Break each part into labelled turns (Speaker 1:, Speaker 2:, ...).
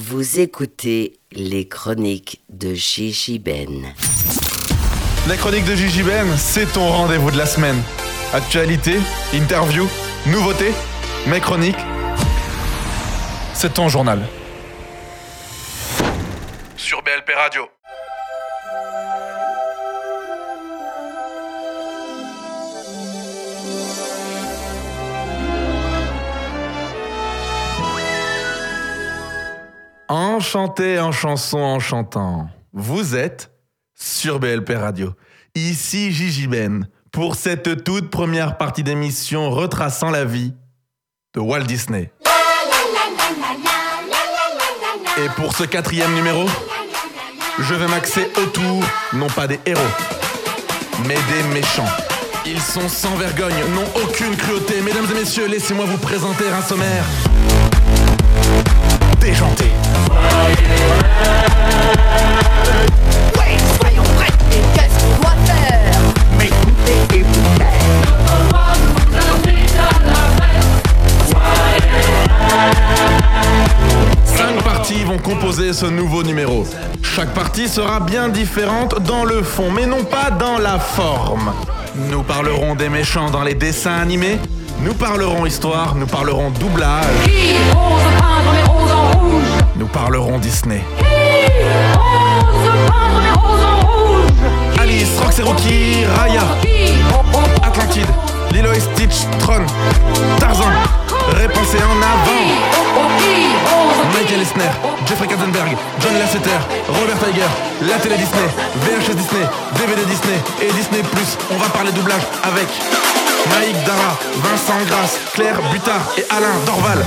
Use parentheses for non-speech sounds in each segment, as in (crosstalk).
Speaker 1: Vous écoutez les chroniques de Gigi Ben.
Speaker 2: Les chroniques de Gigi Ben, c'est ton rendez-vous de la semaine. Actualité, interview, nouveautés, mes chroniques. C'est ton journal. Sur BLP Radio. Enchanté en chanson en chantant. Vous êtes sur BLP Radio. Ici Gigi Ben pour cette toute première partie d'émission retraçant la vie de Walt Disney. Et pour ce quatrième numéro, je vais m'axer autour, non pas des héros, mais des méchants. Ils sont sans vergogne, n'ont aucune cruauté. Mesdames et messieurs, laissez-moi vous présenter un sommaire déjanté.
Speaker 3: Oui, soyons prêts, et qu'est-ce qu'on doit faire? M'écoutez et vous taire.
Speaker 2: Cinq parties vont composer ce nouveau numéro. Chaque partie sera bien différente dans le fond, mais non pas dans la forme. Nous parlerons des méchants dans les dessins animés, nous parlerons histoire, nous parlerons doublage,
Speaker 4: Qui ose
Speaker 2: parlerons Disney. Alice, Rox et Rocky, Raya, Atlantide, Lilo et Stitch, Tron, Tarzan, Répensez en avant.
Speaker 4: Qui ose
Speaker 2: Michael Eisner, Jeffrey Katzenberg, John Lasseter, Robert Tiger, la télé Disney, VHS Disney, DVD Disney et Disney+. On va parler doublage avec Maïk Dara, Vincent Grasse, Claire Butard et Alain Dorval.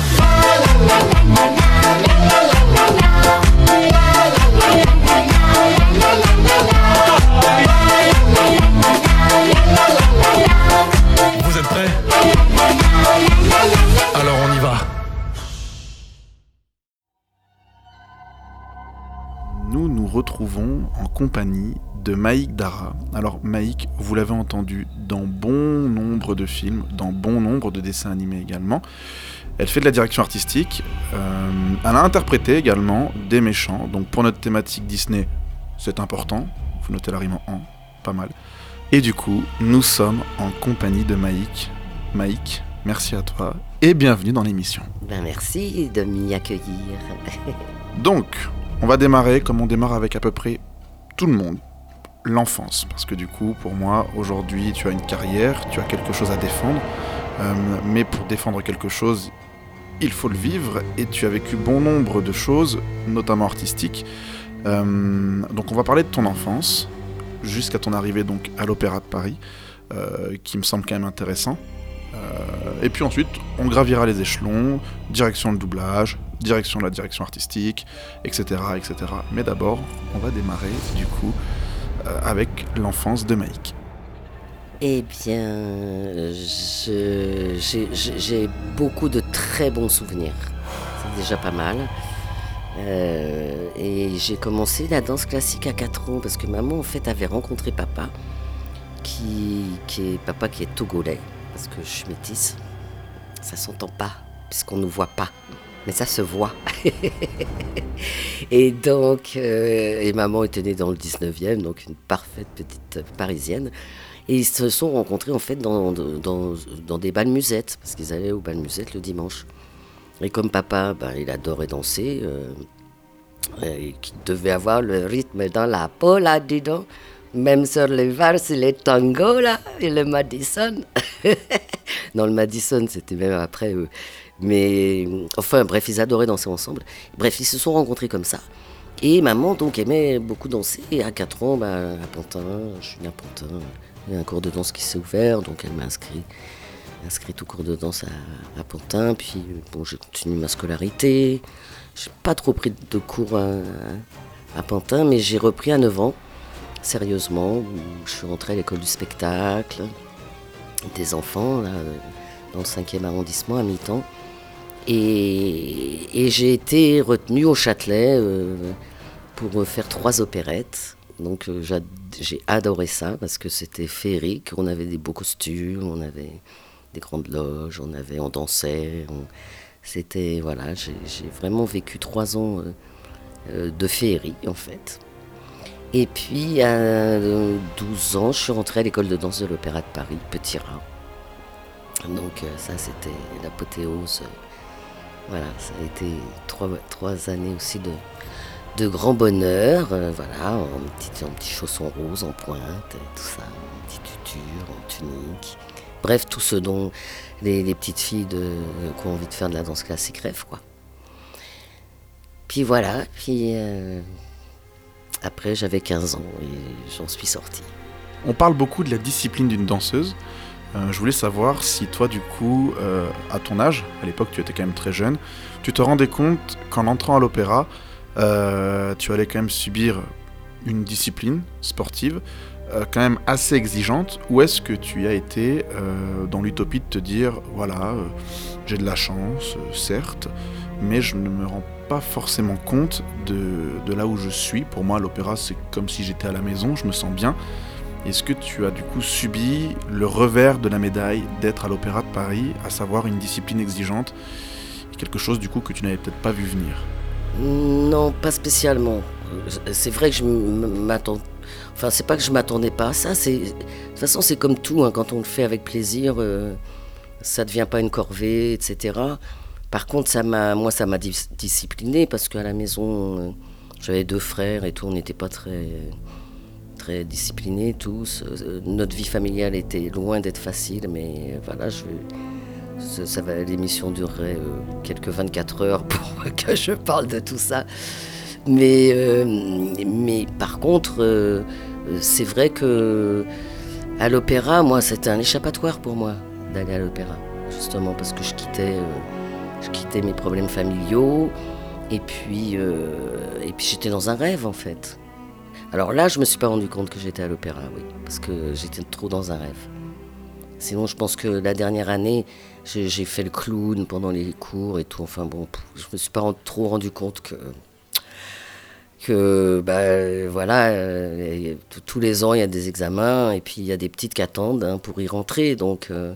Speaker 2: Vous êtes prêts? Retrouvons en compagnie de Maïk Dara. Alors Maïk, vous l'avez entendu dans bon nombre de films, dans bon nombre de dessins animés également. Elle fait de la direction artistique. euh, elle a interprété également des méchants. Donc pour notre thématique Disney, c'est important. Vous notez la rime en pas mal. Et du coup, nous sommes en compagnie de Maïk. Maïk, merci à toi et bienvenue dans l'émission.
Speaker 1: Ben merci de m'y accueillir. (laughs)
Speaker 2: Donc, on va démarrer comme on démarre avec à peu près tout le monde. L'enfance. Parce que du coup, pour moi, aujourd'hui, tu as une carrière, tu as quelque chose à défendre. Euh, mais pour défendre quelque chose, il faut le vivre. Et tu as vécu bon nombre de choses, notamment artistiques. Euh, donc on va parler de ton enfance, jusqu'à ton arrivée donc à l'Opéra de Paris, euh, qui me semble quand même intéressant. Et puis ensuite, on gravira les échelons, direction le doublage, direction la direction artistique, etc. etc. Mais d'abord, on va démarrer du coup euh, avec l'enfance de Maïk.
Speaker 1: Eh bien, j'ai- beaucoup de très bons souvenirs. C'est déjà pas mal. Euh, et j'ai commencé la danse classique à 4 ans parce que maman en fait avait rencontré papa, qui, qui est papa qui est togolais parce que je suis métisse. Ça s'entend pas puisqu'on ne voit pas, mais ça se voit. (laughs) et donc, euh, et maman était née dans le 19e, donc une parfaite petite parisienne. Et ils se sont rencontrés en fait dans, dans, dans des bals musettes, parce qu'ils allaient au bal musette le dimanche. Et comme papa, ben, il adorait danser, euh, et qu'il devait avoir le rythme dans la peau, là, dis donc. Même sur les valses, les tangos, là, et le Madison. (laughs) non, le Madison, c'était même après. eux. Mais, enfin, bref, ils adoraient danser ensemble. Bref, ils se sont rencontrés comme ça. Et maman, donc, aimait beaucoup danser. Et à 4 ans, ben, à Pantin, je suis né à Pantin, il y a un cours de danse qui s'est ouvert, donc elle m'a inscrit, inscrit au cours de danse à, à Pantin. Puis, bon, j'ai continué ma scolarité. J'ai pas trop pris de cours à, à Pantin, mais j'ai repris à 9 ans, sérieusement, où je suis rentré à l'école du spectacle, des enfants, là, dans le 5e arrondissement, à mi-temps. Et, j'ai été retenu au Châtelet euh, pour faire trois opérettes. Donc euh, j'a- j'ai adoré ça parce que c'était féerique. On avait des beaux costumes, on avait des grandes loges, on, avait, on dansait. C'était, voilà, j'ai vraiment vécu trois ans euh, de féerie, en fait. Et puis, à euh, 12 ans, je suis rentrée à l'école de danse de l'Opéra de Paris, Petit Rat. Donc, ça, c'était l'apothéose. Voilà, ça a été trois, années aussi de, grand bonheur. euh, voilà, en petit, en petit chausson rose, en pointe, tout ça, en petit tuture, en tunique. Bref, tout ce dont les, petites filles qui ont envie de faire de la danse classique rêvent, quoi. Puis voilà, puis euh, après j'avais 15 ans et j'en suis sortie.
Speaker 2: On parle beaucoup de la discipline d'une danseuse. Euh, je voulais savoir si toi, du coup, euh, à ton âge, à l'époque tu étais quand même très jeune, tu te rendais compte qu'en entrant à l'opéra, euh, tu allais quand même subir une discipline sportive quand même assez exigeante, ou est-ce que tu as été dans l'utopie de te dire, voilà, j'ai de la chance, certes, mais je ne me rends pas forcément compte de, de là où je suis. Pour moi, l'opéra, c'est comme si j'étais à la maison, je me sens bien. Est-ce que tu as du coup subi le revers de la médaille d'être à l'Opéra de Paris, à savoir une discipline exigeante, quelque chose du coup que tu n'avais peut-être pas vu venir?
Speaker 1: Non, pas spécialement. C'est vrai que je m'attends. Enfin, c'est pas que je m'attendais pas à ça. C'est de toute façon, c'est comme tout. hein, quand on le fait avec plaisir, euh, ça devient pas une corvée, etc. Par contre, ça m'a, moi, ça m'a dis- discipliné parce qu'à la maison, euh, j'avais deux frères et tout. On n'était pas très très disciplinés tous. Euh, Notre vie familiale était loin d'être facile, mais euh, voilà, je ça, ça l'émission durerait euh, quelques 24 heures pour (laughs) que je parle de tout ça. Mais, mais par contre, c'est vrai que à l'opéra, moi, c'était un échappatoire pour moi d'aller à l'opéra, justement parce que je quittais, je quittais mes problèmes familiaux et puis, et puis j'étais dans un rêve en fait. Alors là, je me suis pas rendu compte que j'étais à l'opéra, oui, parce que j'étais trop dans un rêve. Sinon, je pense que la dernière année, j'ai fait le clown pendant les cours et tout. Enfin bon, je me suis pas trop rendu compte que que bah voilà, euh, tous les ans il y a des examens et puis il y a des petites qui attendent hein, pour y rentrer. Donc, euh,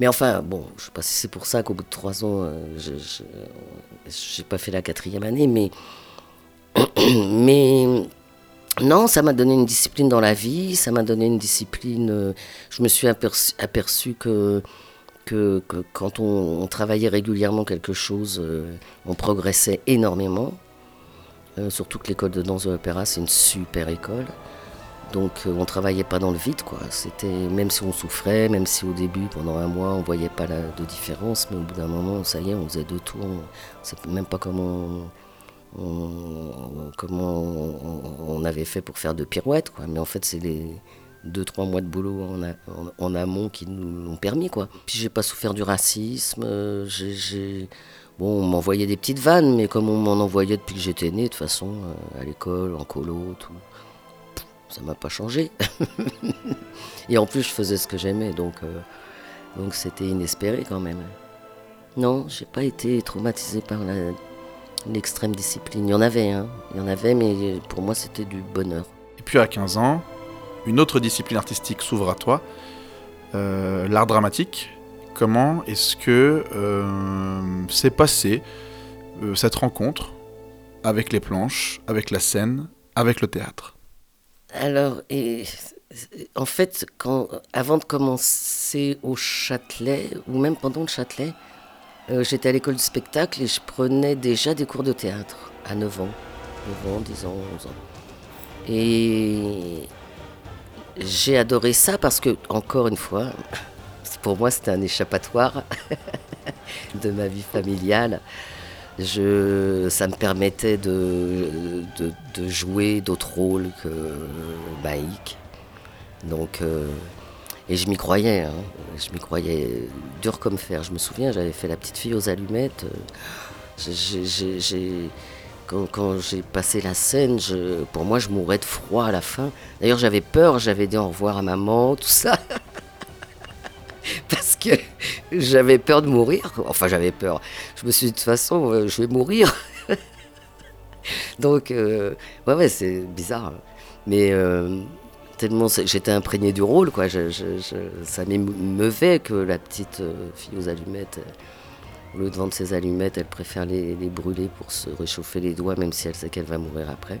Speaker 1: mais enfin bon, je sais pas si c'est pour ça qu'au bout de trois ans, euh, je j'ai pas fait la quatrième année, mais (coughs) mais non, ça m'a donné une discipline dans la vie, ça m'a donné une discipline. euh, je me suis aperçu, que, quand on, travaillait régulièrement quelque chose, euh, on progressait énormément. Euh, surtout que l'école de danse de l'opéra, c'est une super école. Donc on travaillait pas dans le vide, quoi. C'était même si on souffrait, même si au début, pendant un mois, on voyait pas la, de différence, mais au bout d'un moment, ça y est, on faisait deux tours. On sait même pas comment on, comment on, avait fait pour faire de pirouettes. Mais en fait, c'est les deux, trois mois de boulot en, amont qui nous l'ont permis, quoi. Puis j'ai pas souffert du racisme. euh, j'ai- Bon, on m'envoyait des petites vannes, mais comme on m'en envoyait depuis que j'étais né, de toute façon, euh, à l'école, en colo, tout, ça m'a pas changé. (laughs) Et en plus, je faisais ce que j'aimais, donc euh, donc c'était inespéré quand même. Non, j'ai pas été traumatisé par la- l'extrême discipline. Il y en avait, hein. Il y en avait, mais pour moi, c'était du bonheur.
Speaker 2: Et puis à 15 ans, une autre discipline artistique s'ouvre à toi, euh, l'art dramatique. Comment est-ce que euh, s'est passée euh, cette rencontre avec les planches, avec la scène, avec le théâtre?
Speaker 1: Alors, et, en fait, quand, avant de commencer au Châtelet, ou même pendant le Châtelet, euh, j'étais à l'école du spectacle et je prenais déjà des cours de théâtre à 9 ans. 9 ans, 10 ans, 11 ans. Et j'ai adoré ça parce que, encore une fois, (laughs) pour moi, c'était un échappatoire (laughs) de ma vie familiale. Je, ça me permettait de, jouer d'autres rôles que Baïk. Donc, euh, et je m'y croyais, hein. je m'y croyais dur comme fer. Je me souviens, j'avais fait la petite fille aux allumettes. quand, j'ai passé la scène, pour moi, je mourais de froid à la fin. D'ailleurs, j'avais peur, j'avais dit au revoir à maman, tout ça. (laughs) Parce que j'avais peur de mourir. Enfin, j'avais peur. Je me suis dit, de toute façon, euh, je vais mourir. (laughs) Donc, euh, ouais, ouais, c'est bizarre. Mais euh, tellement j'étais imprégné du rôle, quoi. Je, je- je- ça m'émeuvait que la petite euh, fille aux allumettes Au lieu de vendre ses allumettes, elle préfère les, brûler pour se réchauffer les doigts, même si elle sait qu'elle va mourir après.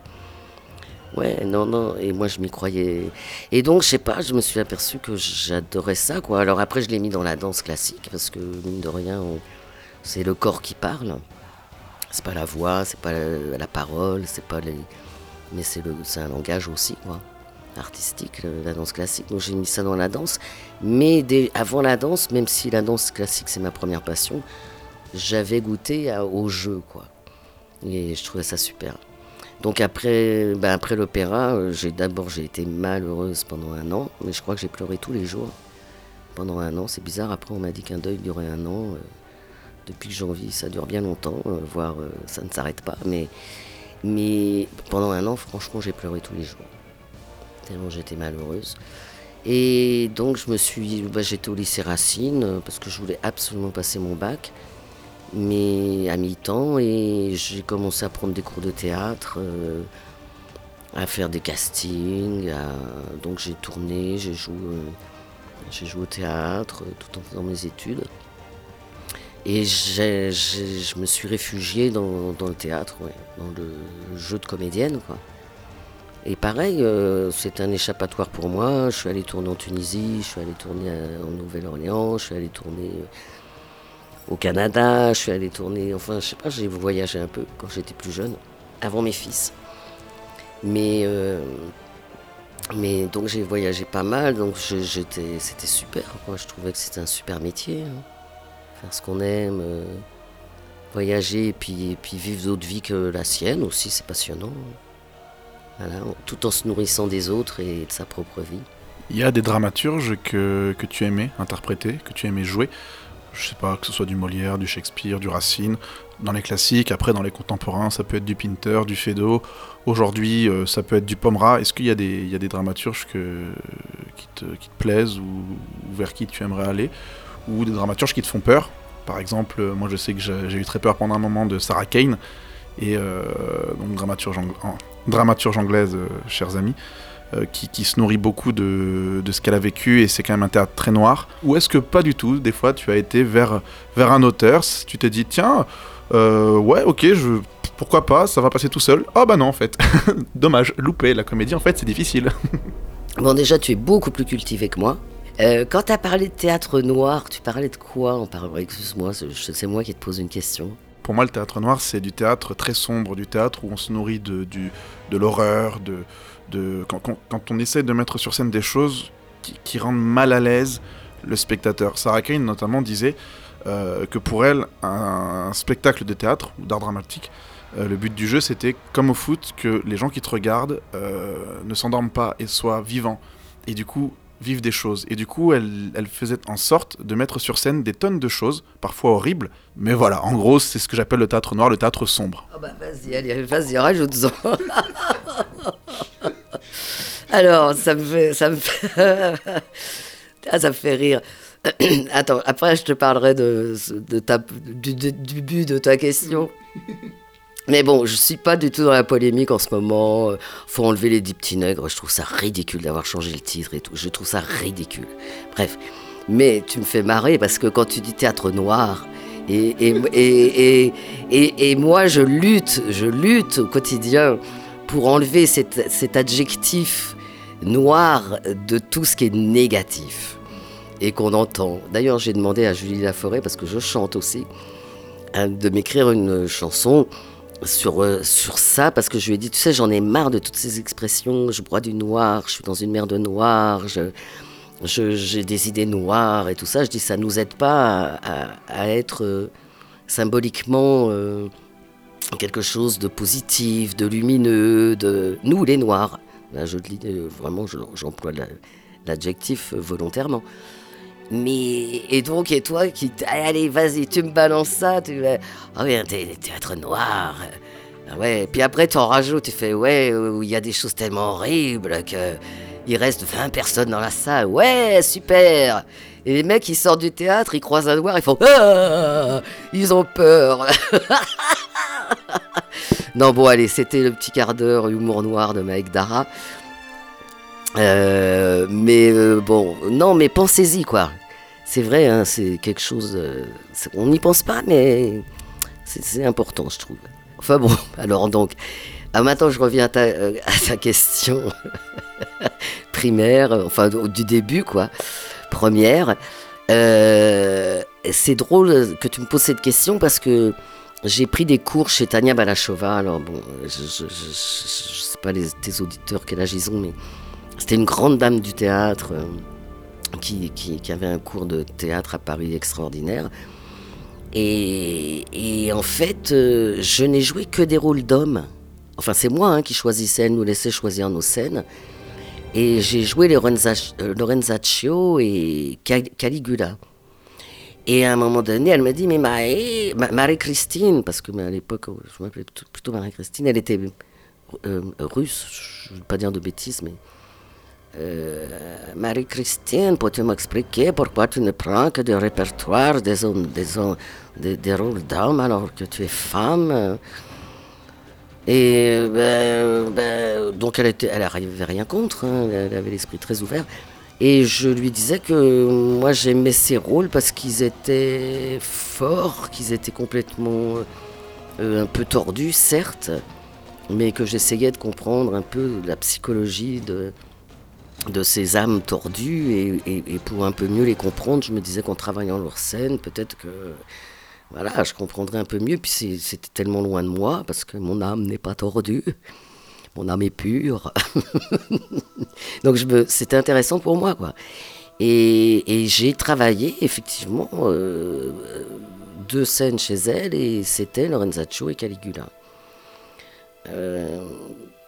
Speaker 1: Ouais, non, non, et moi je m'y croyais. Et donc, je sais pas, je me suis aperçu que j'adorais ça, quoi. Alors après, je l'ai mis dans la danse classique, parce que, mine de rien, c'est le corps qui parle. C'est pas la voix, c'est pas la, parole, c'est pas les. Mais c'est le- un langage aussi, quoi. Artistique, la danse classique. Donc j'ai mis ça dans la danse. Mais avant la danse, même si la danse classique c'est ma première passion, j'avais goûté au jeu, quoi. Et je trouvais ça super. Donc après, ben après l'opéra, euh, j'ai d'abord j'ai été malheureuse pendant un an, mais je crois que j'ai pleuré tous les jours pendant un an. C'est bizarre. Après, on m'a dit qu'un deuil durait un an. Euh, depuis que j'en ça dure bien longtemps, euh, voire ça ne s'arrête pas. Mais, mais pendant un an, franchement, j'ai pleuré tous les jours. Tellement j'étais malheureuse. Et donc, je me suis, bah, j'étais au lycée Racine euh, parce que je voulais absolument passer mon bac, mais à mi-temps. Et j'ai commencé à prendre des cours de théâtre, euh, à faire des castings. Donc, j'ai tourné, j'ai joué, euh, j'ai joué au théâtre tout en faisant mes études. Et je me suis réfugiée dans, le théâtre, dans le jeu de comédienne. Quoi. Et pareil, euh, c'est un échappatoire pour moi. Je suis allée tourner en Tunisie, je suis allée tourner à- en Nouvelle-Orléans, je suis allée tourner euh, au Canada, je suis allée tourner. Enfin, je sais pas, j'ai voyagé un peu quand j'étais plus jeune, avant mes fils. Mais, euh, mais donc j'ai voyagé pas mal, donc c'était super. Quoi. Je trouvais que c'était un super métier. hein. Faire ce qu'on aime, euh, voyager et puis, et puis vivre d'autres vies que la sienne aussi, c'est passionnant. Tout en se nourrissant des autres et de sa propre vie.
Speaker 2: Il y a des dramaturges que, que tu aimais interpréter, que tu aimais jouer. Je sais pas, que ce soit du Molière, du Shakespeare, du Racine, dans les classiques, après dans les contemporains, ça peut être du Pinter, du Feydeau. Aujourd'hui, euh, ça peut être du Pomera. Est-ce qu'il y, a des- dramaturges qui, te, plaisent ou, vers qui tu aimerais aller? Ou des dramaturges qui te font peur? Par exemple, moi je sais que j'ai eu très peur pendant un moment de Sarah Kane, et euh, donc dramaturge, anglaise, euh, chers amis euh, qui, qui se nourrit beaucoup de, de ce qu'elle a vécu et c'est quand même un théâtre très noir Ou est-ce que pas du tout Des fois, tu as été vers, vers un auteur, tu t'es dit, tiens, ouais, ok, je, pourquoi pas, ça va passer tout seul. Ah bah non, en fait, (laughs) dommage, loupé, la comédie, en fait, c'est difficile. (laughs)
Speaker 1: Bon, déjà, tu es beaucoup plus cultivé que moi. Quand tu as parlé de théâtre noir, tu parlais de quoi en parlant? Excuse-moi, c'est moi qui te pose une question.
Speaker 2: Pour moi, le théâtre noir, c'est du théâtre très sombre, du théâtre où on se nourrit de, de l'horreur, de, de, quand, quand- on essaie de mettre sur scène des choses qui, qui rendent mal à l'aise le spectateur. Sarah Kane, notamment, disait euh, que pour elle, un, spectacle de théâtre ou d'art dramatique, euh, le but du jeu, c'était, comme au foot, que les gens qui te regardent euh, ne s'endorment pas et soient vivants. Et du coup, vivent des choses. Et du coup, elle, elle faisait en sorte de mettre sur scène des tonnes de choses, parfois horribles. Mais voilà, en gros, c'est ce que j'appelle le théâtre noir, le théâtre sombre.
Speaker 1: Ah bah vas-y, allez, vas-y, rajoute-en. (laughs) Alors, ça me fait... Ça me fait... (laughs) ah, ça me fait rire. Attends, après je te parlerai de, ta, du, du- du but de ta question. Mais bon, je suis pas du tout dans la polémique en ce moment. Euh, Faut enlever les dix petits. Je trouve ça ridicule d'avoir changé le titre et tout. Je trouve ça ridicule. Bref. Mais tu me fais marrer parce que quand tu dis théâtre noir, et, et, et- et moi je lutte, je lutte au quotidien pour enlever cet, cet adjectif noir de tout ce qui est négatif et qu'on entend. D'ailleurs, j'ai demandé à Julie Laforêt, parce que je chante aussi, hein, de m'écrire une chanson sur, euh, sur ça, parce que je lui ai dit, tu sais, j'en ai marre de toutes ces expressions, je broie du noir, je suis dans une mer de noir, je, j'ai des idées noires et tout ça. Je dis, ça nous aide pas à, à- être euh, symboliquement euh, quelque chose de positif, de lumineux, de nous les noirs. Là, je dis vraiment, je- j'emploie la- l'adjectif volontairement. Mais et donc et toi qui allez vas-y tu me balances ça tu ah ouais théâtre noir. Ah ouais puis après tu en rajoutes tu fais ouais euh, il y a des choses tellement horribles que il reste 20 personnes dans la salle. Ouais super. Et les mecs ils sortent du théâtre ils croisent un noir ils font ah ils ont peur. (laughs) Non bon allez c'était le petit quart d'heure humour noir de Mike Dara euh, mais euh, bon, non, mais pensez-y quoi. c'est vrai, hein, c'est quelque chose. euh, on n'y pense pas, mais c'est important, je trouve. Enfin bon, (laughs) alors donc, ah, maintenant je reviens à ta, question (laughs) primaire, enfin du début quoi, première. C'est drôle que tu me poses cette question parce que j'ai pris des cours chez Tania Balachova. Alors bon, je, je sais pas les, tes auditeurs quel âge ils ont, mais c'était une grande dame du théâtre euh, qui, avait un cours de théâtre à Paris extraordinaire. Et, en fait, euh, je n'ai joué que des rôles d'hommes. Enfin, c'est moi hein, qui choisissais, elle nous laissait choisir nos scènes. Et j'ai joué Lorenza- euh, Lorenzaccio et Cal- Caligula. Et à un moment donné, elle m'a dit, mais Marie-Christine, parce que à l'époque, je m'appelais plutôt- Marie-Christine, elle était russe, je ne veux pas dire de bêtises, mais... euh, Marie-Christine, peux-tu m'expliquer pourquoi tu ne prends que du répertoire des, hommes- des, rôles d'hommes alors que tu es femme? Et ben, ben, donc elle était, elle n'arrivait rien contre, hein, elle avait l'esprit très ouvert. Et je lui disais que moi j'aimais ces rôles parce qu'ils étaient forts, qu'ils étaient complètement euh, un peu tordus, certes, mais que j'essayais de comprendre un peu la psychologie de, de ces âmes tordues et, pour un peu mieux les comprendre, je me disais qu'en travaillant leur scène, peut-être que voilà, je comprendrais un peu mieux. Puis c'était tellement loin de moi parce que mon âme n'est pas tordue, mon âme est pure. (laughs) Donc c'était intéressant pour moi, quoi. Et, et j'ai travaillé effectivement euh, deux scènes chez elle et c'était Lorenzaccio et Caligula. Euh,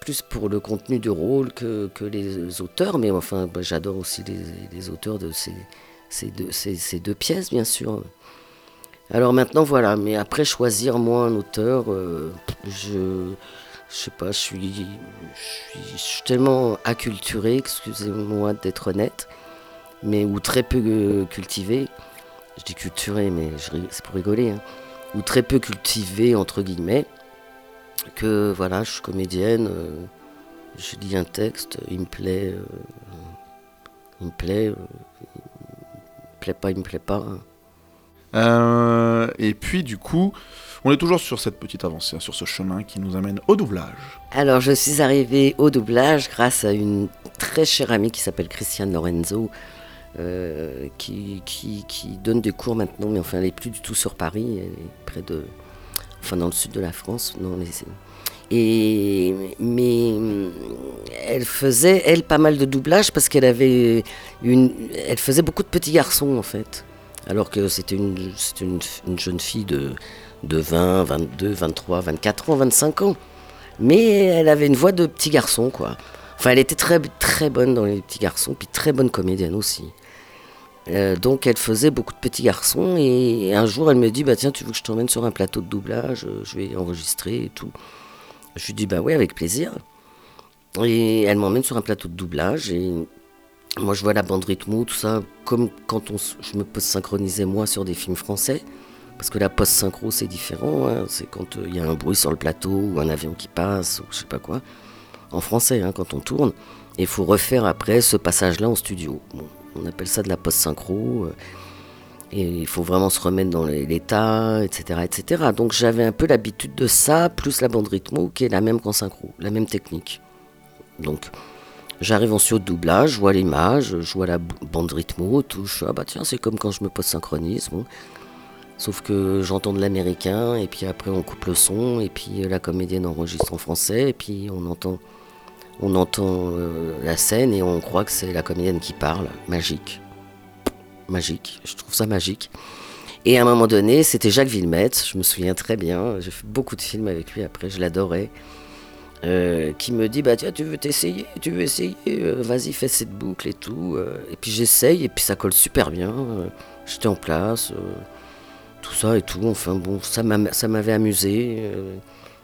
Speaker 1: plus pour le contenu du rôle que, que les auteurs, mais enfin bah, j'adore aussi les, auteurs de ces, ces, deux, ces, ces deux pièces, bien sûr. Alors maintenant voilà, mais après choisir moi un auteur, euh, je sais pas, je suis, je suis, tellement acculturé, excusez-moi d'être honnête, mais ou très peu euh, cultivé. Je dis culturé, mais c'est pour rigoler, hein, ou très peu cultivé entre guillemets, que voilà, je suis comédienne, euh, je lis un texte, il me plaît, euh, il me plaît, euh, il me plaît pas, il me plaît pas. hein.
Speaker 2: Et puis du coup, on est toujours sur cette petite avancée, hein, sur ce chemin qui nous amène au doublage.
Speaker 1: Alors, je suis arrivée au doublage grâce à une très chère amie qui s'appelle Christiane Lorenzo, euh, qui, qui, qui donne des cours maintenant, mais enfin, elle n'est plus du tout sur Paris, elle est près de. Enfin, dans le sud de la France. Non, les- mais elle faisait, elle, pas mal de doublage parce qu'elle avait une. Elle faisait beaucoup de petits garçons, en fait. Alors que c'était une, une, une jeune fille de, de 20, 22, 23, 24 ans, 25 ans. Mais elle avait une voix de petit garçon, quoi. Enfin, elle était très, très bonne dans les petits garçons, puis très bonne comédienne aussi. Euh, donc, elle faisait beaucoup de petits garçons, et un jour, elle me dit, bah tiens, tu veux que je t'emmène sur un plateau de doublage Euh, Je vais enregistrer et tout. Je lui dis, bah oui, avec plaisir. Et elle m'emmène sur un plateau de doublage, et moi, je vois la bande rythmo, tout ça, comme quand on, je me peux synchroniser moi sur des films français. Parce que la post-synchro, c'est différent. hein. C'est quand euh, il y a un bruit sur le plateau ou un avion qui passe ou je sais pas quoi. En français, hein, quand on tourne. Il faut refaire après ce passage-là en studio. On appelle ça de la post-synchro. euh, et il faut vraiment se remettre dans l'état, etc., etc. Donc j'avais un peu l'habitude de ça, plus la bande rythmo, qui est la même qu'en synchro, la même technique. Donc j'arrive en studio de doublage, je vois l'image, je vois la bande rythmo, fais, ah bah tiens, c'est comme quand je me post-synchronise. Sauf que j'entends de l'américain, et puis après on coupe le son, et puis euh, la comédienne enregistre en français, et puis on entend, on entend euh, la scène et on croit que c'est la comédienne qui parle. Magique. Magique. Je trouve ça magique. Et à un moment donné, c'était Jacques Villemette, je me souviens très bien, j'ai fait beaucoup de films avec lui après, je l'adorais. euh, qui me dit bah tiens tu veux t'essayer tu veux essayer euh, vas-y fais cette boucle et tout euh. et puis j'essaye et puis ça colle super bien j'étais en place tout ça et tout. Enfin bon, ça m'a- ça m'avait amusé.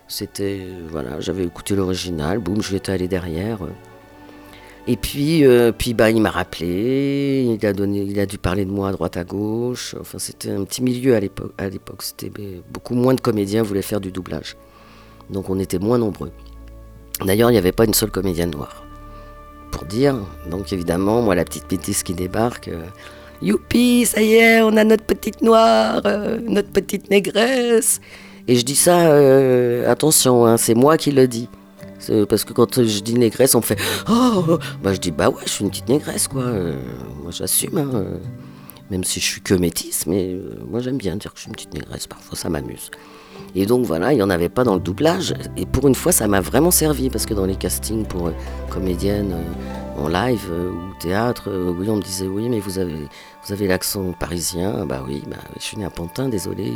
Speaker 1: C'était voilà, j'avais écouté l'original. Boum, je étais allé derrière. Et puis, euh, puis bah, il m'a rappelé. Il a donné, il a dû parler de moi à droite à gauche. Enfin, c'était un petit milieu à l'époque. C'était beaucoup moins de comédiens voulaient faire du doublage. Donc, on était moins nombreux. D'ailleurs, il n'y avait pas une seule comédienne noire. Pour dire. Donc, évidemment, moi, la petite métisse qui débarque. euh, Youpi, ça y est, on a notre petite noire, euh, notre petite négresse. Et je dis ça, euh, attention, hein, c'est moi qui le dis. C'est Parce que quand je dis négresse, on me fait Oh Bah je dis bah ouais, je suis une petite négresse quoi. Euh, moi j'assume, hein, euh, même si je suis que métisse, mais euh, moi j'aime bien dire que je suis une petite négresse, parfois ça m'amuse. Et donc voilà, il n'y en avait pas dans le doublage. Et pour une fois, ça m'a vraiment servi parce que dans les castings pour euh, comédienne euh, en live euh, ou théâtre, euh, oui, on me disait oui, mais vous avez, vous avez l'accent parisien. Bah oui, bah, je suis né à Pantin, désolé.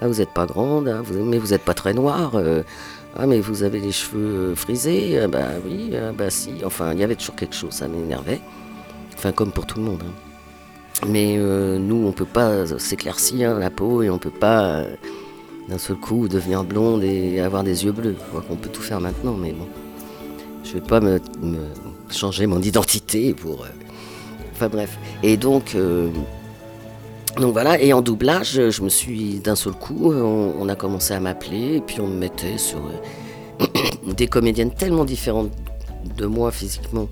Speaker 1: Ah, vous n'êtes pas grande, vous- mais vous n'êtes pas très noire. euh, ah, mais vous avez les cheveux euh, frisés. Ah, bah oui, ah, bah si. Enfin, il y avait toujours quelque chose, ça m'énervait. Enfin, comme pour tout le monde. hein. Mais euh, nous, on peut pas s'éclaircir la peau et on peut pas euh, d'un seul coup devenir blonde et avoir des yeux bleus. Qu'on peut tout faire maintenant, mais bon. Je vais pas me, me changer mon identité pour. euh, Enfin bref. Et donc. Donc voilà, et en doublage, je me suis d'un seul coup, on, a commencé à m'appeler, et puis on me mettait sur euh, (coughs) des comédiennes tellement différentes de moi physiquement.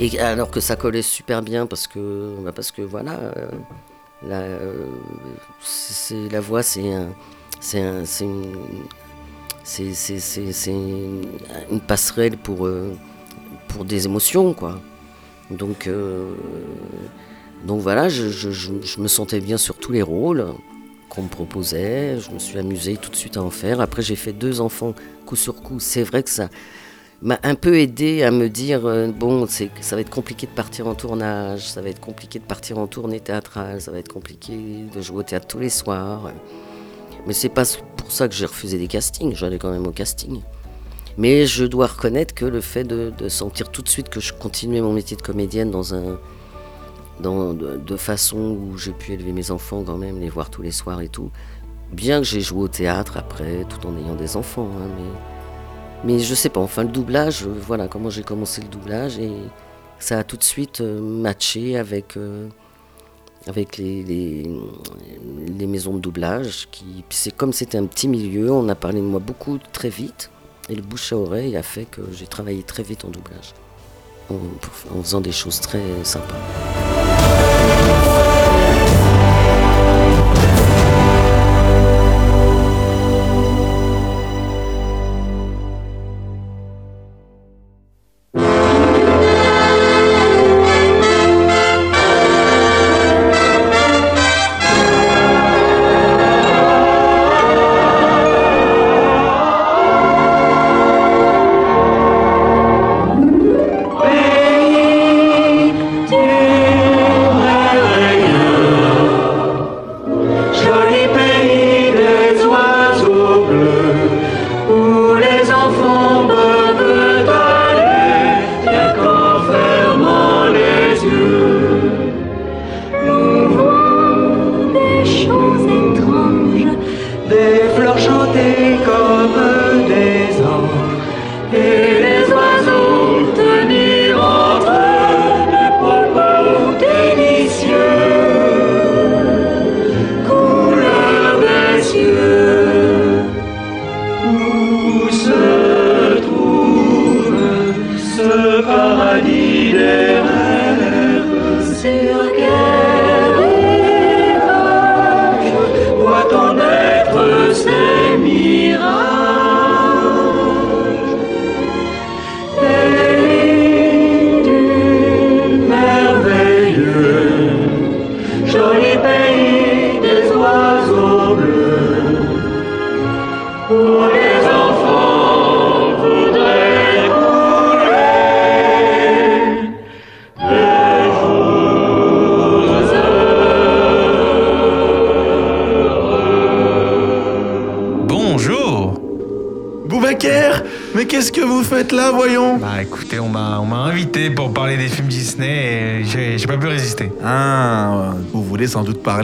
Speaker 1: Et alors que ça collait super bien parce que, bah parce que voilà, euh, la, euh, la voix c'est un, c'est un, c'est une, une, passerelle pour, pour des émotions quoi. Donc, donc voilà, je, me sentais bien sur tous les rôles qu'on me proposait. Je me suis amusé tout de suite à en faire. Après, j'ai fait deux enfants coup sur coup. C'est vrai que ça m'a un peu aidé à me dire euh, bon, ça va être compliqué de partir en tournage, ça va être compliqué de partir en tournée théâtrale, ça va être compliqué de jouer au théâtre tous les soirs. Mais c'est pas pour ça que j'ai refusé des castings. J'allais quand même au casting. Mais je dois reconnaître que le fait de sentir tout de suite que je continuais mon métier de comédienne dans un, dans, de, façon où j'ai pu élever mes enfants quand même, les voir tous les soirs et tout. Bien que j'ai joué au théâtre après, tout en ayant des enfants, hein, mais, mais je sais pas, enfin le doublage, euh, voilà comment j'ai commencé le doublage et ça a tout de suite euh, matché avec, euh, avec les, les, les maisons de doublage. Qui, c'est comme c'était un petit milieu, on a parlé de moi beaucoup très vite et le bouche à oreille a fait que j'ai travaillé très vite en doublage en, faisant des choses très sympas.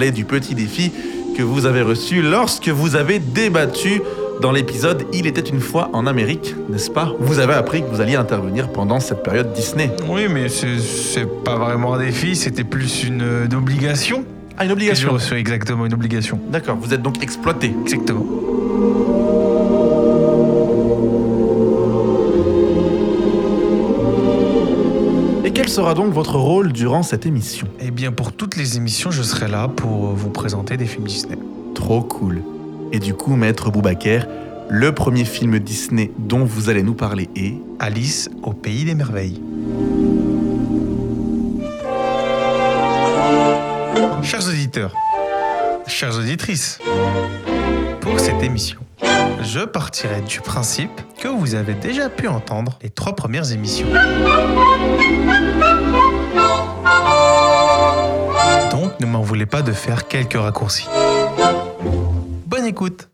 Speaker 5: Parler
Speaker 2: du petit défi que vous avez reçu lorsque vous avez débattu dans l'épisode Il était une fois en Amérique, n'est-ce pas? Vous avez appris que vous alliez intervenir pendant cette période Disney.
Speaker 5: Oui, mais c'est pas vraiment un défi, c'était plus une, une obligation.
Speaker 2: Ah, une
Speaker 5: que
Speaker 2: obligation.
Speaker 5: reçue, exactement, une obligation.
Speaker 2: D'accord, vous êtes donc exploité.
Speaker 5: Exactement.
Speaker 2: Sera donc votre rôle durant cette émission?
Speaker 5: Eh bien, pour toutes les émissions, je serai là pour vous présenter des films Disney.
Speaker 2: Trop cool. Et du coup, Maître Boubaker, le premier film Disney dont vous allez nous parler est...
Speaker 5: Alice au pays des merveilles. Chers auditeurs, chères auditrices, pour cette émission, je partirai du principe que vous avez déjà pu entendre les trois premières émissions. M'en voulez pas de faire quelques raccourcis. Bonne écoute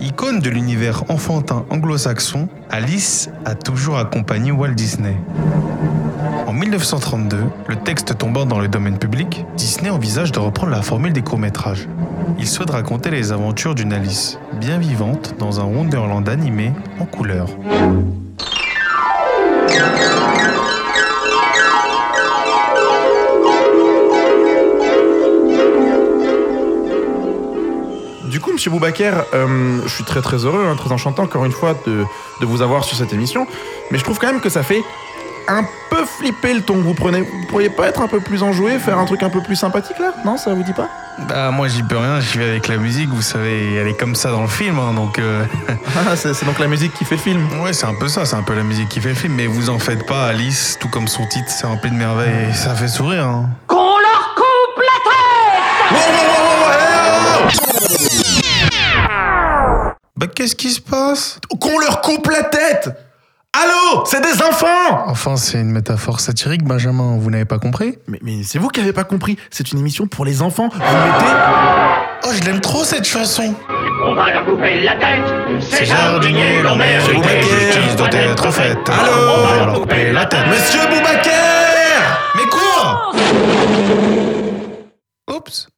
Speaker 5: Icône de l'univers enfantin anglo-saxon, Alice a toujours accompagné Walt Disney. En 1932, le texte tombant dans le domaine public, Disney envisage de reprendre la formule des courts-métrages. Il souhaite raconter les aventures d'une Alice, bien vivante, dans un Wonderland animé en couleur.
Speaker 2: Monsieur Boubaker, euh, je suis très très heureux, hein, très enchanté encore une fois de, de vous avoir sur cette émission. Mais je trouve quand même que ça fait un peu flipper le ton que vous prenez. Vous pourriez pas être un peu plus enjoué, faire un truc un peu plus sympathique là? Non, ça vous dit pas?
Speaker 5: Bah moi j'y peux rien, j'y vais avec la musique, vous savez, elle est comme ça dans le film, hein, donc... euh, (laughs)
Speaker 2: Ah, c'est donc la musique qui fait le film.
Speaker 5: Ouais, c'est un peu ça, c'est un peu la musique qui fait le film, mais vous en faites pas, Alice, tout comme son titre, c'est rempli de merveilles et ça fait sourire. Hein. Qu'est-ce qui se passe
Speaker 2: Qu'on leur coupe la tête Allô C'est des enfants
Speaker 5: Enfin, c'est une métaphore satirique, Benjamin, vous n'avez pas compris?
Speaker 2: Mais, mais c'est vous qui avez pas compris. C'est une émission pour les enfants. Vous mettez.
Speaker 5: Oh, je l'aime trop cette chanson
Speaker 3: On va leur couper la tête.
Speaker 5: Ces jardiniers
Speaker 2: Monsieur Boubaker.
Speaker 5: justice doit être faite.
Speaker 2: Allô
Speaker 5: On va leur couper la tête.
Speaker 2: Monsieur Boubaker
Speaker 5: Mais quoi? Oups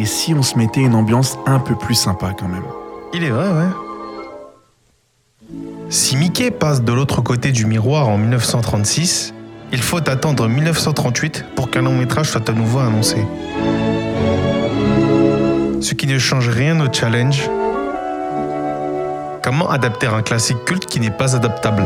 Speaker 2: Et si on se mettait une ambiance un peu plus sympa quand même
Speaker 5: Il est vrai, ouais. Si Mickey passe de l'autre côté du miroir en 1936, il faut attendre 1938 pour qu'un long métrage soit à nouveau annoncé. Ce qui ne change rien au challenge. Comment adapter un classique culte qui n'est pas adaptable?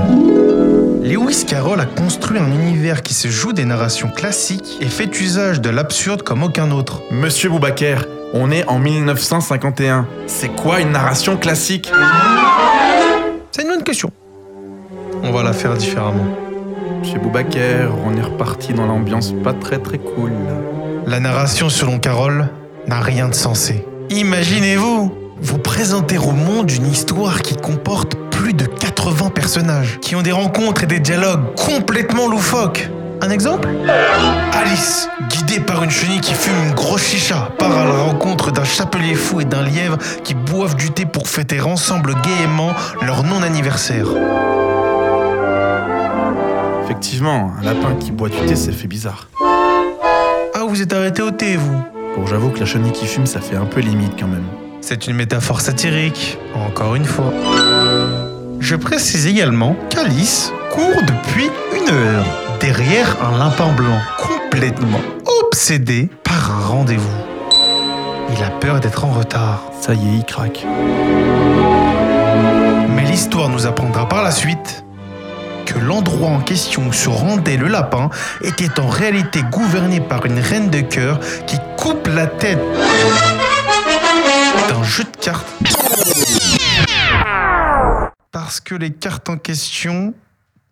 Speaker 5: Lewis Carroll a construit un univers qui se joue des narrations classiques et fait usage de l'absurde comme aucun autre.
Speaker 2: Monsieur Boubaker, on est en 1951. C'est quoi une narration classique?
Speaker 5: C'est une bonne question. On va la faire différemment.
Speaker 2: Monsieur Boubaker, on est reparti dans l'ambiance pas très très cool.
Speaker 5: La narration selon Carole n'a rien de sensé. Imaginez-vous vous présenter au monde une histoire qui comporte plus de 80 personnages, qui ont des rencontres et des dialogues complètement loufoques. Un exemple? Alice, guidée par une chenille qui fume une grosse chicha, part à la rencontre d'un chapelier fou et d'un lièvre qui boivent du thé pour fêter ensemble gaiement leur non-anniversaire.
Speaker 2: Effectivement, un lapin qui boit du thé, ça fait bizarre.
Speaker 5: Ah, vous êtes arrêté au thé, vous?
Speaker 2: Bon, j'avoue que la chenille qui fume, ça fait un peu limite quand même.
Speaker 5: C'est une métaphore satirique, encore une fois. Je précise également qu'Alice court depuis une heure derrière un lapin blanc, complètement obsédé par un rendez-vous. Il a peur d'être en retard.
Speaker 2: Ça y est, il craque.
Speaker 5: Mais l'histoire nous apprendra par la suite que l'endroit en question où se rendait le lapin était en réalité gouverné par une reine de cœur qui coupe la tête d'un jeu de cartes. Parce que les cartes en question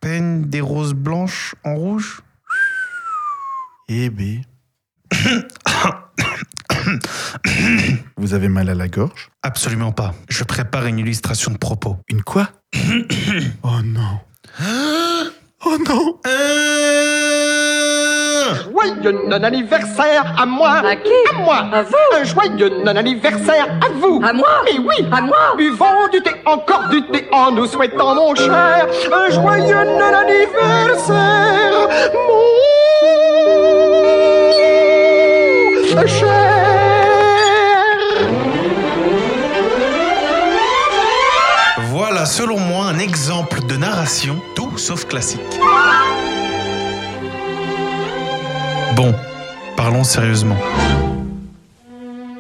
Speaker 5: peignent des roses blanches en rouge
Speaker 2: Eh B. Vous avez mal à la gorge
Speaker 5: Absolument pas. Je prépare une illustration de propos.
Speaker 2: Une quoi (coughs) Oh non. Oh non
Speaker 6: Joyeux non-anniversaire à moi.
Speaker 4: À qui
Speaker 6: À moi.
Speaker 4: À vous.
Speaker 6: Un joyeux non-anniversaire à vous.
Speaker 4: À moi.
Speaker 6: Mais oui
Speaker 4: À moi.
Speaker 6: Buvons du thé, encore du thé en nous souhaitant, mon cher, un joyeux non-anniversaire, mon cher.
Speaker 5: Voilà, selon moi, un exemple de narration tout sauf classique. Sérieusement.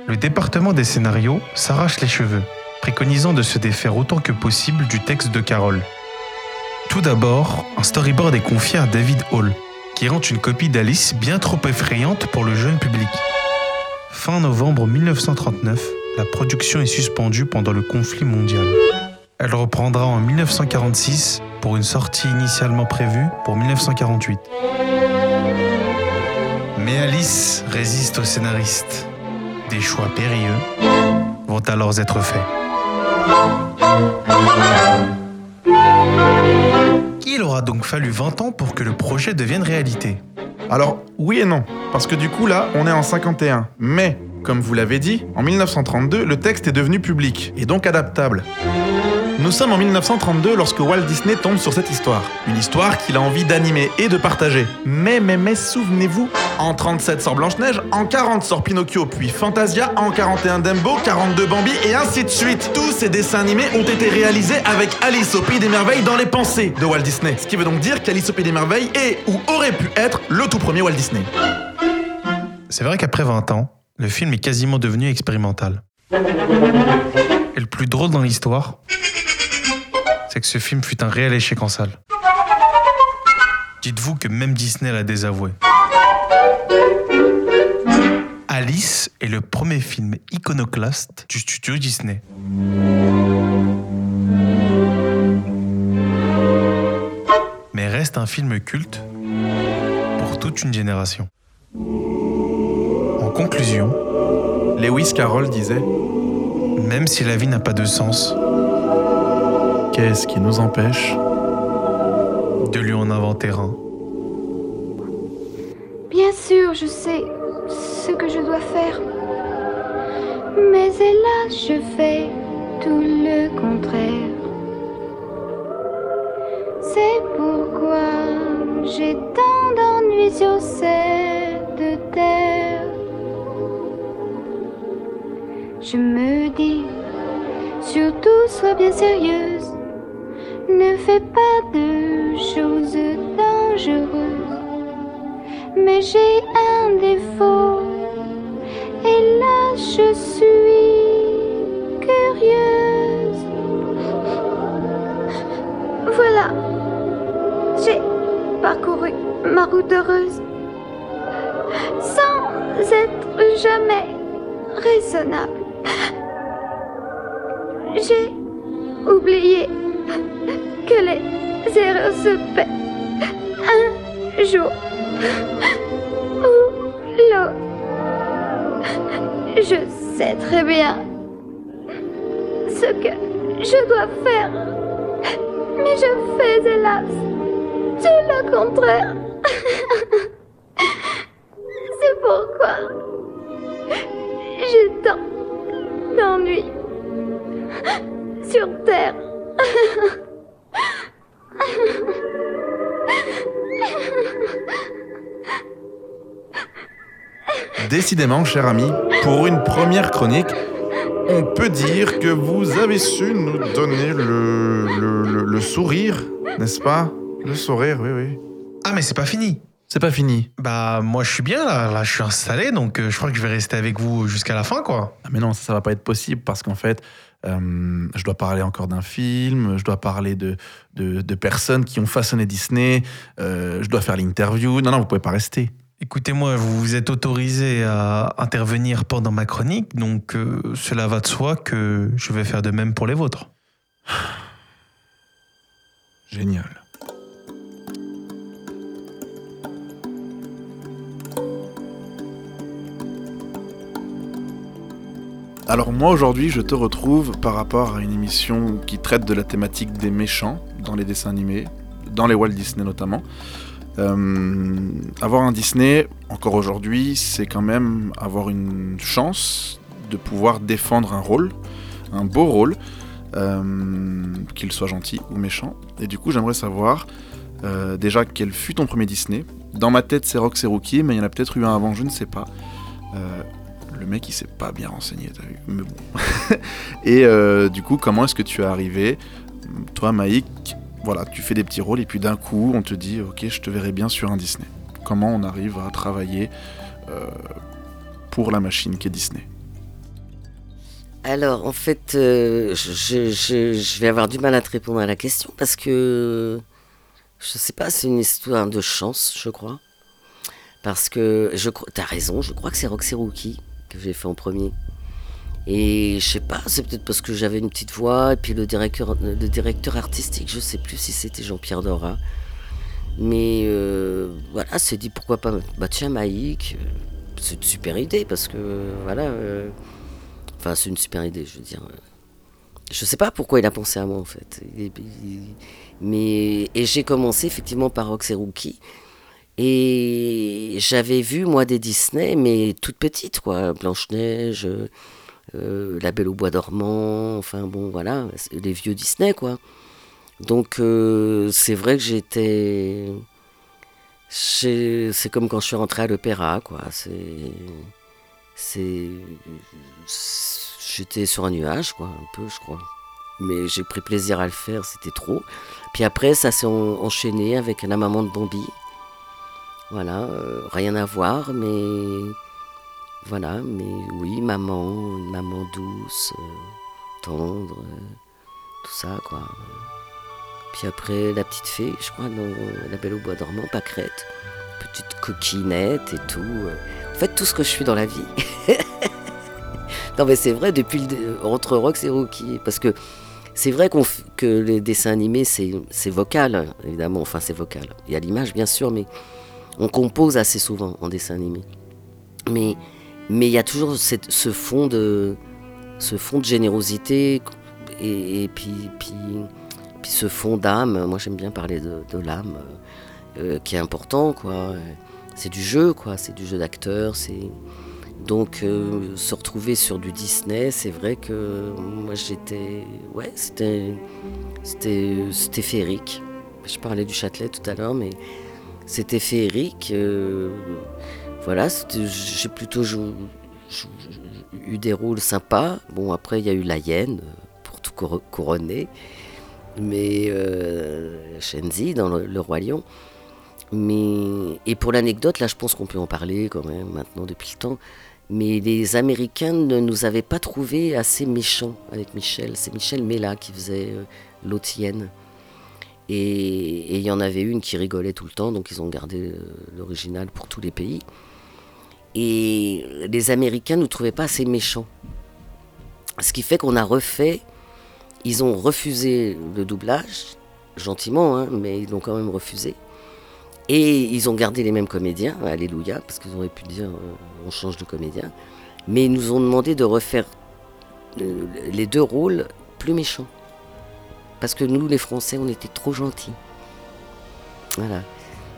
Speaker 5: Le département des scénarios s'arrache les cheveux, préconisant de se défaire autant que possible du texte de Carole. Tout d'abord, un storyboard est confié à David Hall, qui rend une copie d'Alice bien trop effrayante pour le jeune public. Fin novembre 1939, la production est suspendue pendant le conflit mondial. Elle reprendra en 1946 pour une sortie initialement prévue pour 1948. Mais Alice résiste au scénariste. Des choix périlleux vont alors être faits. Il aura donc fallu 20 ans pour que le projet devienne réalité.
Speaker 2: Alors, oui et non, parce que du coup là, on est en 51. Mais, comme vous l'avez dit, en 1932, le texte est devenu public, et donc adaptable. Nous sommes en 1932 lorsque Walt Disney tombe sur cette histoire. Une histoire qu'il a envie d'animer et de partager. Mais, mais, mais, souvenez-vous, en 37 sort Blanche-Neige, en 40 sort Pinocchio, puis Fantasia, en 41 Dumbo, 42 Bambi, et ainsi de suite. Tous ces dessins animés ont été réalisés avec Alice au Pays des Merveilles dans les pensées de Walt Disney. Ce qui veut donc dire qu'Alice au Pays des Merveilles est, ou aurait pu être, le tout premier Walt Disney.
Speaker 5: C'est vrai qu'après 20 ans, le film est quasiment devenu expérimental. Et le plus drôle dans l'histoire, c'est que ce film fut un réel échec en salle. Dites-vous que même Disney l'a désavoué. Alice est le premier film iconoclaste du studio Disney. Mais reste un film culte pour toute une génération. En conclusion,
Speaker 2: Lewis Carroll disait
Speaker 5: même si la vie n'a pas de sens,
Speaker 2: Qu'est-ce qui nous empêche
Speaker 5: de lui en inventer un.
Speaker 7: Bien sûr, je sais ce que je dois faire. Mais hélas, je fais tout le contraire. C'est pourquoi j'ai tant d'ennuis sur cette terre. Je me dis, surtout sois bien sérieuse. Ne fais pas de choses dangereuses. Mais j'ai un défaut. Et là, je suis curieuse. Voilà. J'ai parcouru ma route heureuse. Sans être jamais raisonnable. J'ai oublié que les erreurs se paient un jour ou l'autre. Je sais très bien ce que je dois faire, mais je fais hélas tout le contraire. (laughs)
Speaker 2: Décidément, cher ami, pour une première chronique, on peut dire que vous avez su nous donner le, le, le- le sourire, n'est-ce pas? Le sourire, oui, oui.
Speaker 5: Ah mais c'est pas fini.
Speaker 2: C'est pas fini.
Speaker 5: Bah moi je suis bien là, là je suis installé donc euh, je crois que je vais rester avec vous jusqu'à la fin quoi.
Speaker 2: Ah, mais non, ça, ça va pas être possible parce qu'en fait, euh, je dois parler encore d'un film, je dois parler de, de, de personnes qui ont façonné Disney, euh, je dois faire l'interview. Non, non, vous pouvez pas rester.
Speaker 5: Écoutez-moi, vous vous êtes autorisé à intervenir pendant ma chronique, donc euh, cela va de soi que je vais faire de même pour les vôtres.
Speaker 2: Génial. Alors moi aujourd'hui je te retrouve par rapport à une émission qui traite de la thématique des méchants dans les dessins animés, dans les Walt Disney notamment. Euh, avoir un Disney, encore aujourd'hui, c'est quand même avoir une chance de pouvoir défendre un rôle, un beau rôle, euh, qu'il soit gentil ou méchant. Et du coup, j'aimerais savoir euh, déjà quel fut ton premier Disney? Dans ma tête, c'est Rox et Rookie, mais il y en a peut-être eu un avant, je ne sais pas. Le mec, il s'est pas bien renseigné, t'as vu. Mais bon. (laughs) et du coup, comment est-ce que tu es arrivé Toi, Maïk, voilà, tu fais des petits rôles et puis d'un coup, on te dit, ok, je te verrai bien sur un Disney. Comment on arrive à travailler euh, pour la machine qui est Disney?
Speaker 1: Alors, en fait, euh, je, vais avoir du mal à te répondre à la question parce que je sais pas, c'est une histoire de chance, je crois. Parce que je crois, t'as raison, je crois que c'est Roxy Rookie que j'ai fait en premier. Et je sais pas, c'est peut-être parce que j'avais une petite voix et puis le directeur, le directeur artistique, je sais plus si c'était Jean-Pierre Dora. Mais euh, voilà, c'est dit pourquoi pas, bah tiens Maïk, euh, c'est une super idée parce que voilà. euh, Enfin, c'est une super idée, je veux dire. Je sais pas pourquoi il a pensé à moi, en fait. Mais... Et j'ai commencé effectivement par Rox et Rookie. Et j'avais vu, moi, des Disney, mais toutes petites, quoi. Blanche-Neige, euh, La Belle au Bois dormant, enfin bon, voilà, les vieux Disney, quoi. Donc, euh, c'est vrai que j'étais. C'est comme quand je suis rentré à l'opéra, quoi. C'est. C'est. J'étais sur un nuage, quoi, un peu, je crois. Mais j'ai pris plaisir à le faire, c'était trop. Puis après, ça s'est en- enchaîné avec la maman de Bambi. Voilà, euh, rien à voir, mais. Voilà, mais oui, maman, maman douce, euh, tendre, euh, tout ça, quoi. Puis après, la petite fée, je crois, dans La Belle au Bois dormant, Pâquerette. Petite coquinette et tout. euh. En fait, tout ce que je suis dans la vie. (laughs) non, mais c'est vrai, depuis le, entre Rox et Rookie. Parce que c'est vrai que les dessins animés, c'est c'est vocal, hein, évidemment. Enfin, c'est vocal. Il y a l'image, bien sûr, mais on compose assez souvent en dessin animé. Mais mais il y a toujours ce fond de ce fond de générosité et, puis, puis ce fond d'âme. Moi, j'aime bien parler de, l'âme euh, qui est important, quoi. C'est du jeu, quoi. C'est du jeu d'acteur. Donc euh, se retrouver sur du Disney, c'est vrai que moi j'étais, ouais, c'était, c'était, c'était féerique. Je parlais du Châtelet tout à l'heure, mais c'était féerique. euh, voilà, j'ai plutôt eu des rôles sympas. Bon, après il y a eu la hyène euh, pour tout couronner, mais euh, Shenzi dans le, roi lion. Mais et pour l'anecdote, là, je pense qu'on peut en parler quand même maintenant depuis le temps. Mais les Américains ne nous avaient pas trouvés assez méchants avec Michel. C'est Michel Mella qui faisait euh. Et et il y en avait une qui rigolait tout le temps, donc ils ont gardé euh, l'original pour tous les pays. Et les Américains ne nous trouvaient pas assez méchants. Ce qui fait qu'on a refait, ils ont refusé le doublage, gentiment, hein, mais ils l'ont quand même refusé. Et ils ont gardé les mêmes comédiens, alléluia, parce qu'ils auraient pu dire euh, on change de comédien. Mais ils nous ont demandé de refaire euh, les deux rôles plus méchants. Parce que nous, les Français, on était trop gentils. Voilà.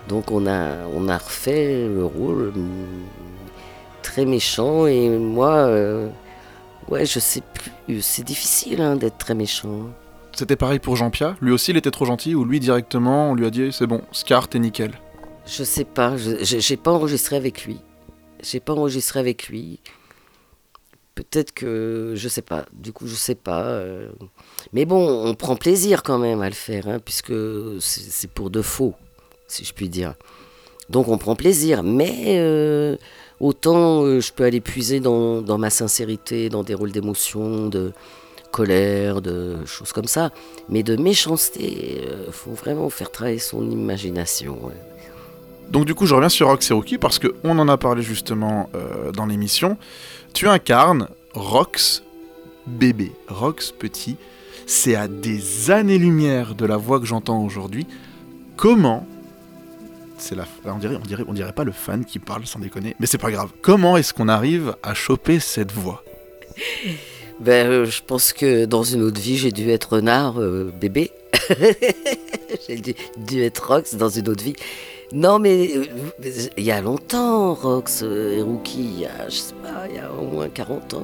Speaker 1: Donc on a, on a refait le rôle très méchant. Et moi, euh, ouais, je sais plus. C'est difficile hein, d'être très méchant.
Speaker 2: C'était pareil pour Jean-Pierre. Lui aussi, il était trop gentil, ou lui directement, on lui a dit c'est bon, Scar, t'es nickel.
Speaker 1: Je sais pas, j'ai pas enregistré avec lui. J'ai pas enregistré avec lui. Peut-être que je sais pas. Du coup, je sais pas. euh. Mais bon, on prend plaisir quand même à le faire, hein, puisque c'est c'est pour de faux, si je puis dire. Donc on prend plaisir, mais euh, autant euh, je peux aller puiser dans, ma sincérité, dans des rôles d'émotion, de colère, de choses comme ça. Mais de méchanceté, il faut vraiment faire travailler son imagination.
Speaker 2: Donc du coup, je reviens sur Rox et Rookie parce qu'on en a parlé justement euh, dans l'émission. Tu incarnes Rox bébé, Rox petit. C'est à des années-lumière de la voix que j'entends aujourd'hui. Comment c'est la, on dirait, on dirait, on dirait pas le fan qui parle sans déconner, mais c'est pas grave. Comment est-ce qu'on arrive à choper cette voix?
Speaker 1: Ben, euh, je pense que dans une autre vie, j'ai dû être renard euh, bébé. (laughs) j'ai dû, être Rox dans une autre vie. Non, mais euh, il y a longtemps, Rox et Rookie, il y a, je sais pas, il y a au moins 40 ans,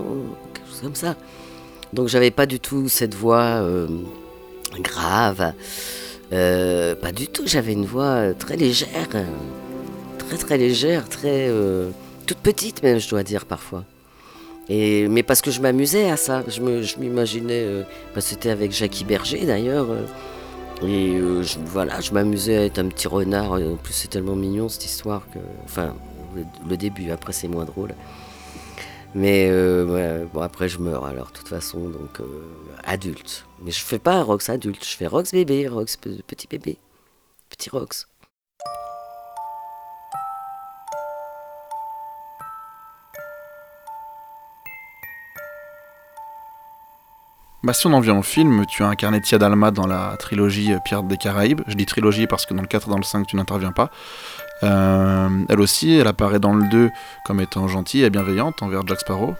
Speaker 1: quelque chose comme ça. Donc j'avais pas du tout cette voix grave. Euh, pas du tout, j'avais une voix euh, très légère. euh, Très très légère, très... toute petite même, je dois dire parfois. Et, mais parce que je m'amusais à ça, je m'imaginais, bah, c'était avec Jackie Berger d'ailleurs, et je, voilà, je m'amusais à être un petit renard, en plus c'est tellement mignon cette histoire que, enfin, le début, après c'est moins drôle. Mais euh, bon, après je meurs alors, de toute façon, donc euh, adulte. Mais je fais pas Rox adulte, je fais Rox bébé, Rox pe- petit bébé, petit Rox.
Speaker 2: Bah, si on en vient au film, tu as incarné Tia Dalma dans la trilogie euh, Pirates des Caraïbes. Je dis trilogie parce que dans le 4 et dans le 5, tu n'interviens pas. Euh, elle aussi, elle apparaît dans le 2 comme étant gentille et bienveillante envers Jack Sparrow,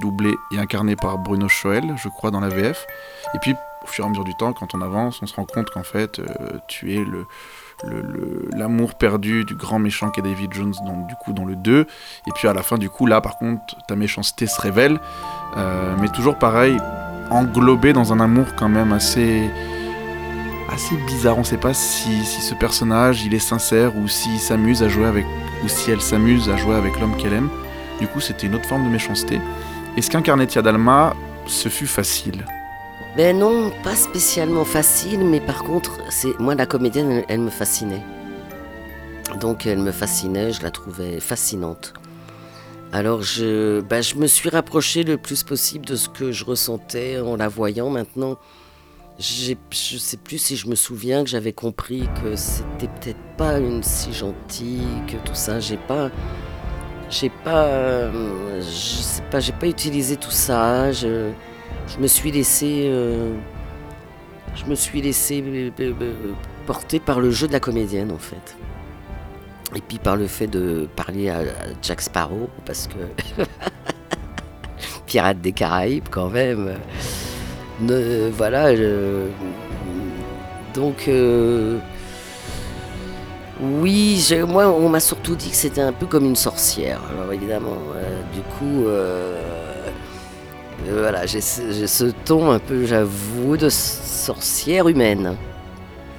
Speaker 2: doublée et incarnée par Bruno Schoel, je crois, dans la VF. Et puis, au fur et à mesure du temps, quand on avance, on se rend compte qu'en fait, euh, tu es l'amour perdu du grand méchant qu'est David Jones dans, du coup dans le 2 et puis à la fin du coup là par contre ta méchanceté se révèle euh, mais toujours pareil englobé dans un amour quand même assez assez bizarre. On sait pas si, si ce personnage il est sincère ou s'il s'amuse à jouer avec ou si elle s'amuse à jouer avec l'homme qu'elle aime. Du coup, c'était une autre forme de méchanceté. Est-ce qu'incarner Tia Dalma, ce fut facile?
Speaker 1: Ben non, pas spécialement facile, mais par contre, c'est moi la comédienne, elle, me fascinait. Donc elle me fascinait, je la trouvais fascinante. Alors je, ben, je me suis rapproché le plus possible de ce que je ressentais en la voyant. Maintenant, je sais plus si je me souviens que j'avais compris que c'était peut-être pas une si gentille que tout ça. J'ai pas, j'ai pas, je sais pas, j'ai pas utilisé tout ça. Je, me suis laissé, je me suis laissé euh, euh, euh, porter par le jeu de la comédienne en fait. Et puis par le fait de parler à Jack Sparrow, parce que (laughs) Pirate des Caraïbes quand même. Voilà. je- donc euh, oui, moi on m'a surtout dit que c'était un peu comme une sorcière. Alors évidemment, euh, du coup. euh, euh, voilà, j'ai ce, j'ai ce ton un peu, j'avoue, de sorcière humaine.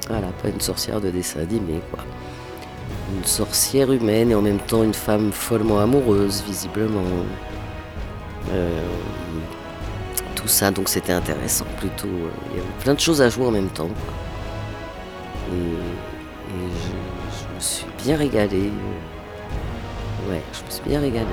Speaker 1: Voilà, pas une sorcière de dessin animé, quoi. Une sorcière humaine et en même temps une femme follement amoureuse, visiblement. Ça, donc c'était intéressant plutôt. euh, Il y avait plein de choses à jouer en même temps. et je, je me suis bien régalé. euh, Ouais, je me suis bien régalé.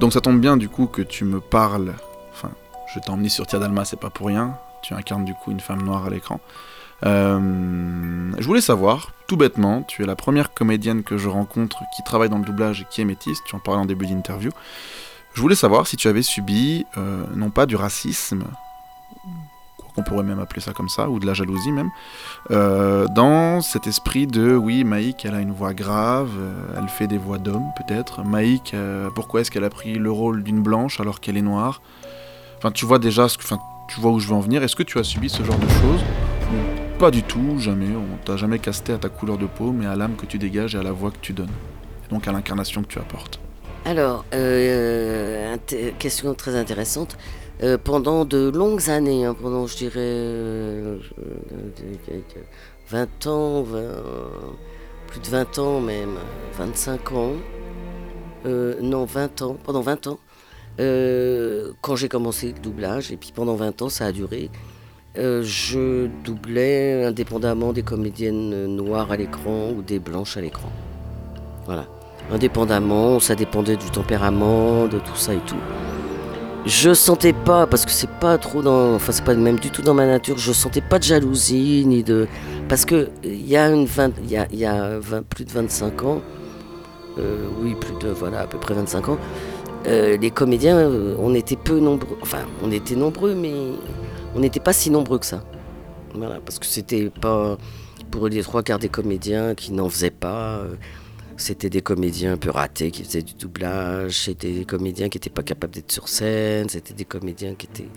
Speaker 2: Donc ça tombe bien du coup que tu me parles. Je t'ai emmené sur Tia Dalma, c'est pas pour rien. Tu incarnes du coup une femme noire à l'écran. Euh, je voulais savoir, tout bêtement, tu es la première comédienne que je rencontre qui travaille dans le doublage et qui est métisse, tu en parlais en début d'interview. Je voulais savoir si tu avais subi, euh, non pas du racisme, qu'on pourrait même appeler ça comme ça, ou de la jalousie même, euh, dans cet esprit de oui, Maïk, elle a une voix grave, elle fait des voix d'homme peut-être. Maïk, pourquoi est-ce qu'elle a pris le rôle d'une blanche alors qu'elle est noire? Enfin, tu vois déjà, ce que, enfin, tu vois où je veux en venir. Est-ce que tu as subi ce genre de choses Pas du tout, jamais? On t'a jamais casté à ta couleur de peau, mais à l'âme que tu dégages et à la voix que tu donnes. Donc à l'incarnation que tu apportes.
Speaker 1: Alors, euh, inté- question très intéressante. Euh, pendant de longues années, hein, pendant je dirais euh, euh, 20 ans, 20 plus de 20 ans même, 25 ans, euh, non 20 ans, pendant 20 ans, euh, quand j'ai commencé le doublage, et puis pendant 20 ans ça a duré, euh, je doublais indépendamment des comédiennes noires à l'écran ou des blanches à l'écran. Voilà indépendamment, ça dépendait du tempérament, de tout ça et tout. Je sentais pas, parce que c'est pas trop dans, enfin c'est pas même du tout dans ma nature, je sentais pas de jalousie ni de, parce que il y a une vingt- il y a, y a 20 plus de 25 ans, euh, oui plus de voilà à peu près 25 ans, euh, les comédiens, euh, on était peu nombreux, enfin on était nombreux, mais on n'était pas si nombreux que ça. Voilà, parce que c'était pas pour les trois quarts des comédiens qui n'en faisaient pas. euh, c'était des comédiens un peu ratés qui faisaient du doublage, c'était des comédiens qui n'étaient pas capables d'être sur scène, c'était des comédiens qui étaient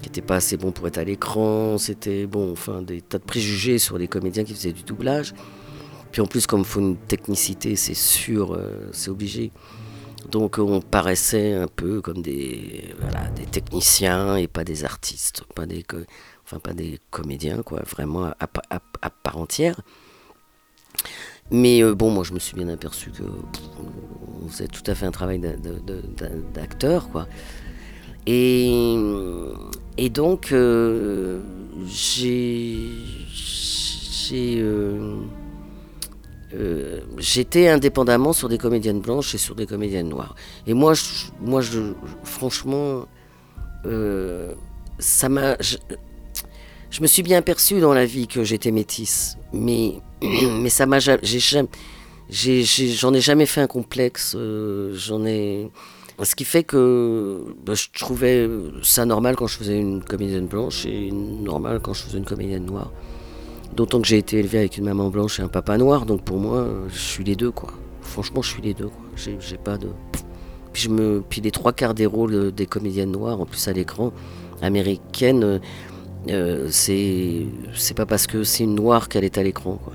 Speaker 1: qui étaient pas assez bons pour être à l'écran, c'était bon, enfin des tas de préjugés sur les comédiens qui faisaient du doublage. Puis en plus, comme il faut une technicité, c'est sûr, c'est obligé. Donc on paraissait un peu comme des, voilà, des techniciens et pas des artistes, pas des, enfin pas des comédiens, quoi, vraiment à, part entière. Mais euh, bon, moi je me suis bien aperçu que pff, faisait tout à fait un travail d'acteur, quoi. Et, donc, euh, j'ai. euh, euh, J'étais indépendamment sur des comédiennes blanches et sur des comédiennes noires. Et moi, moi franchement, euh, ça m'a. Je, me suis bien aperçu dans la vie que j'étais métisse, mais, (clears throat) mais ça m'a ja- j'ai jamais, j'en ai, jamais fait un complexe. euh, j'en ai, ce qui fait que bah, je trouvais ça normal quand je faisais une comédienne blanche et normal quand je faisais une comédienne noire. D'autant que j'ai été élevé avec une maman blanche et un papa noir, donc pour moi, euh, je suis les deux, quoi. Franchement, je suis les deux, quoi. J'ai pas de. Puis, je me... Les trois quarts des rôles euh, des comédiennes noires, en plus à l'écran, américaines, euh, euh, c'est c'est pas parce que c'est une noire qu'elle est à l'écran, quoi.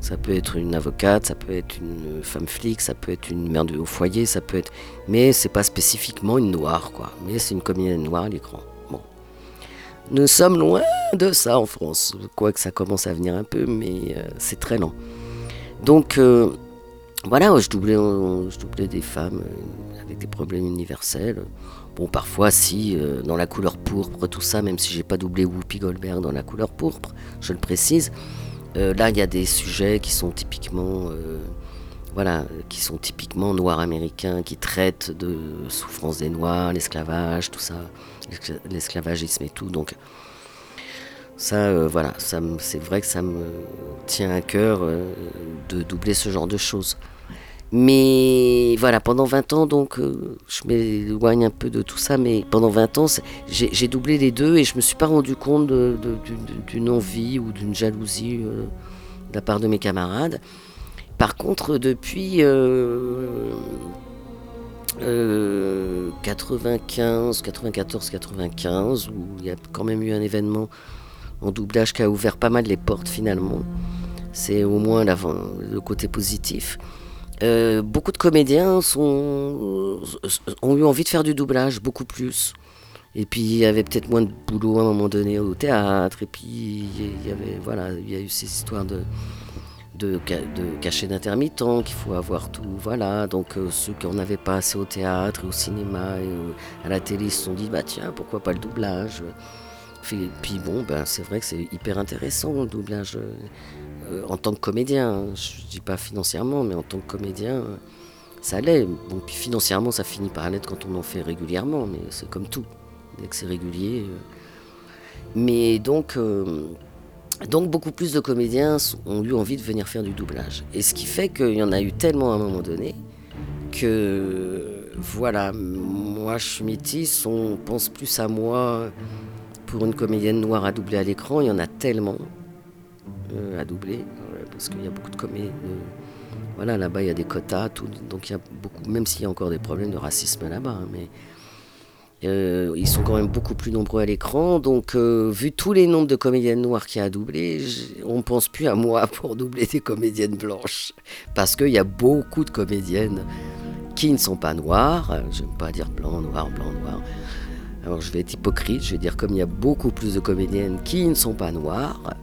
Speaker 1: Ça peut être une avocate, ça peut être une femme flic, ça peut être une mère de au foyer, ça peut être. Mais c'est pas spécifiquement une noire, quoi. Mais c'est une comédienne noire à l'écran. Nous sommes loin de ça en France, quoique ça commence à venir un peu, mais euh, c'est très lent. Donc euh, voilà, je doublais, en- je doublais des femmes euh, avec des problèmes universels. Bon, parfois, si, euh, dans la couleur pourpre, tout ça, même si j'ai pas doublé Whoopi Goldberg dans la couleur pourpre, je le précise. euh, là, il y a des sujets qui sont typiquement, euh, voilà, qui sont typiquement noirs américains, qui traitent de souffrance des noirs, l'esclavage, tout ça, l'esclavagisme et tout. Donc, ça, euh, voilà, ça c'est vrai que ça me tient à cœur euh, de doubler ce genre de choses. Mais voilà, pendant 20 ans, donc, euh, je m'éloigne un peu de tout ça, mais pendant 20 ans, j'ai doublé les deux et je me suis pas rendu compte d'une envie ou d'une jalousie de la part de mes camarades. Par contre, depuis euh, euh, 95, 94, 95, où il y a quand même eu un événement en doublage qui a ouvert pas mal les portes finalement. C'est au moins le côté positif. Euh, beaucoup de comédiens ont eu envie de faire du doublage, beaucoup plus. Et puis il y avait peut-être moins de boulot à un moment donné au théâtre. Et puis il y avait, voilà, il y a eu ces histoires de, de, de cachets d'intermittents qu'il faut avoir tout. Voilà, donc euh, ceux qui n'en avaient pas assez au théâtre, au cinéma et à la télé se sont dit, bah tiens, pourquoi pas le doublage? Puis, bon, ben, c'est vrai que c'est hyper intéressant le doublage euh, euh, en tant que comédien. hein. Je dis pas financièrement, mais en tant que comédien, ça l'est. Bon, puis financièrement, ça finit par l'être quand on en fait régulièrement, mais c'est comme tout. Dès que c'est régulier. Mais donc, donc, beaucoup plus de comédiens ont eu envie de venir faire du doublage. Et ce qui fait qu'il y en a eu tellement à un moment donné que, voilà, moi je suis métisse, on pense plus à moi pour une comédienne noire à doubler à l'écran, il y en a tellement euh, à doubler, parce qu'il y a beaucoup de comédiens. voilà, là-bas il y a des quotas, donc il y a beaucoup, même s'il y a encore des problèmes de racisme là-bas, hein, mais euh, ils sont quand même beaucoup plus nombreux à l'écran. Donc, euh, vu tous les nombres de comédiennes noires qu'il y a à doubler, on ne pense plus à moi (laughs) pour doubler des comédiennes blanches. Parce qu'il y a beaucoup de comédiennes qui ne sont pas noires. Je n'aime pas dire blanc, noir, blanc, noir. Alors, je vais être hypocrite. Je vais dire comme il y a beaucoup plus de comédiennes qui ne sont pas noires,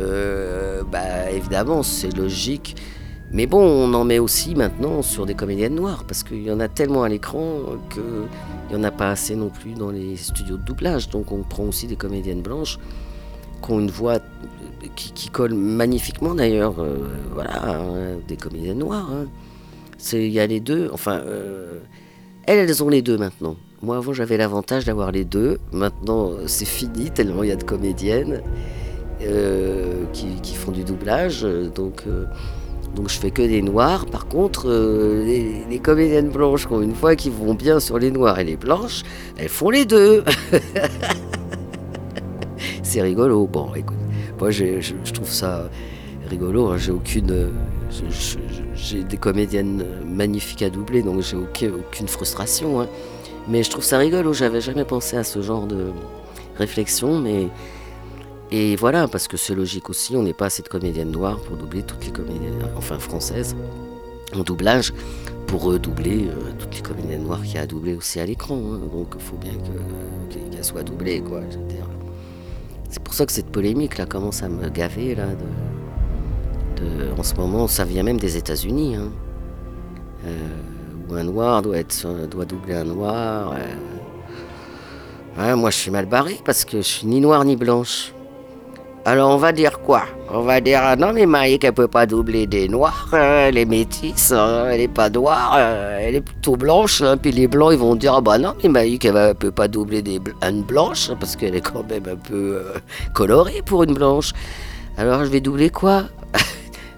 Speaker 1: euh, bah, évidemment, c'est logique. Mais bon, on en met aussi maintenant sur des comédiennes noires, parce qu'il y en a tellement à l'écran qu'il n'y en a pas assez non plus dans les studios de doublage. Donc on prend aussi des comédiennes blanches qui ont une voix euh, qui, colle magnifiquement d'ailleurs. euh, voilà, hein, des comédiennes noires. hein. Il y a les deux. Enfin, euh, elles, elles ont les deux maintenant. Moi avant j'avais l'avantage d'avoir les deux. Maintenant c'est fini tellement il y a de comédiennes qui, qui font du doublage. Donc donc je fais que des noirs. Par contre, euh, les, comédiennes blanches, qui ont une voix qui vont bien sur les noirs et les blanches, elles font les deux. (laughs) C'est rigolo. Bon, écoute, moi je, trouve ça rigolo. hein. J'ai aucune, euh, j'ai des comédiennes magnifiques à doubler, donc j'ai aucun- aucune frustration. hein. Mais je trouve ça rigolo. J'avais jamais pensé à ce genre de réflexion, mais et voilà, parce que c'est logique aussi, on n'est pas assez de comédiennes noires pour doubler toutes les comédiennes, enfin françaises, en doublage, pour redoubler euh, toutes les comédiennes noires qu'il y a à doubler aussi à l'écran. hein. Donc il faut bien que- que- qu'elles soient doublées, quoi. C'est pour ça que cette polémique là commence à me gaver là. De, en ce moment, ça vient même des États-Unis. hein. Euh, ou un noir doit, être, euh, doit doubler un noir. euh. Ouais, moi, je suis mal barré parce que je suis ni noire ni blanche. Alors, on va dire quoi? On va dire, ah non, mais Maïk, elle peut pas doubler des noirs, elle est métisse, hein, elle est pas noire, euh, elle est plutôt blanche. hein. Puis les blancs, ils vont dire, ah bah non, mais Maïk, elle, elle peut pas doubler des une blanche parce qu'elle est quand même un peu euh, colorée pour une blanche. Alors, je vais doubler quoi? (laughs)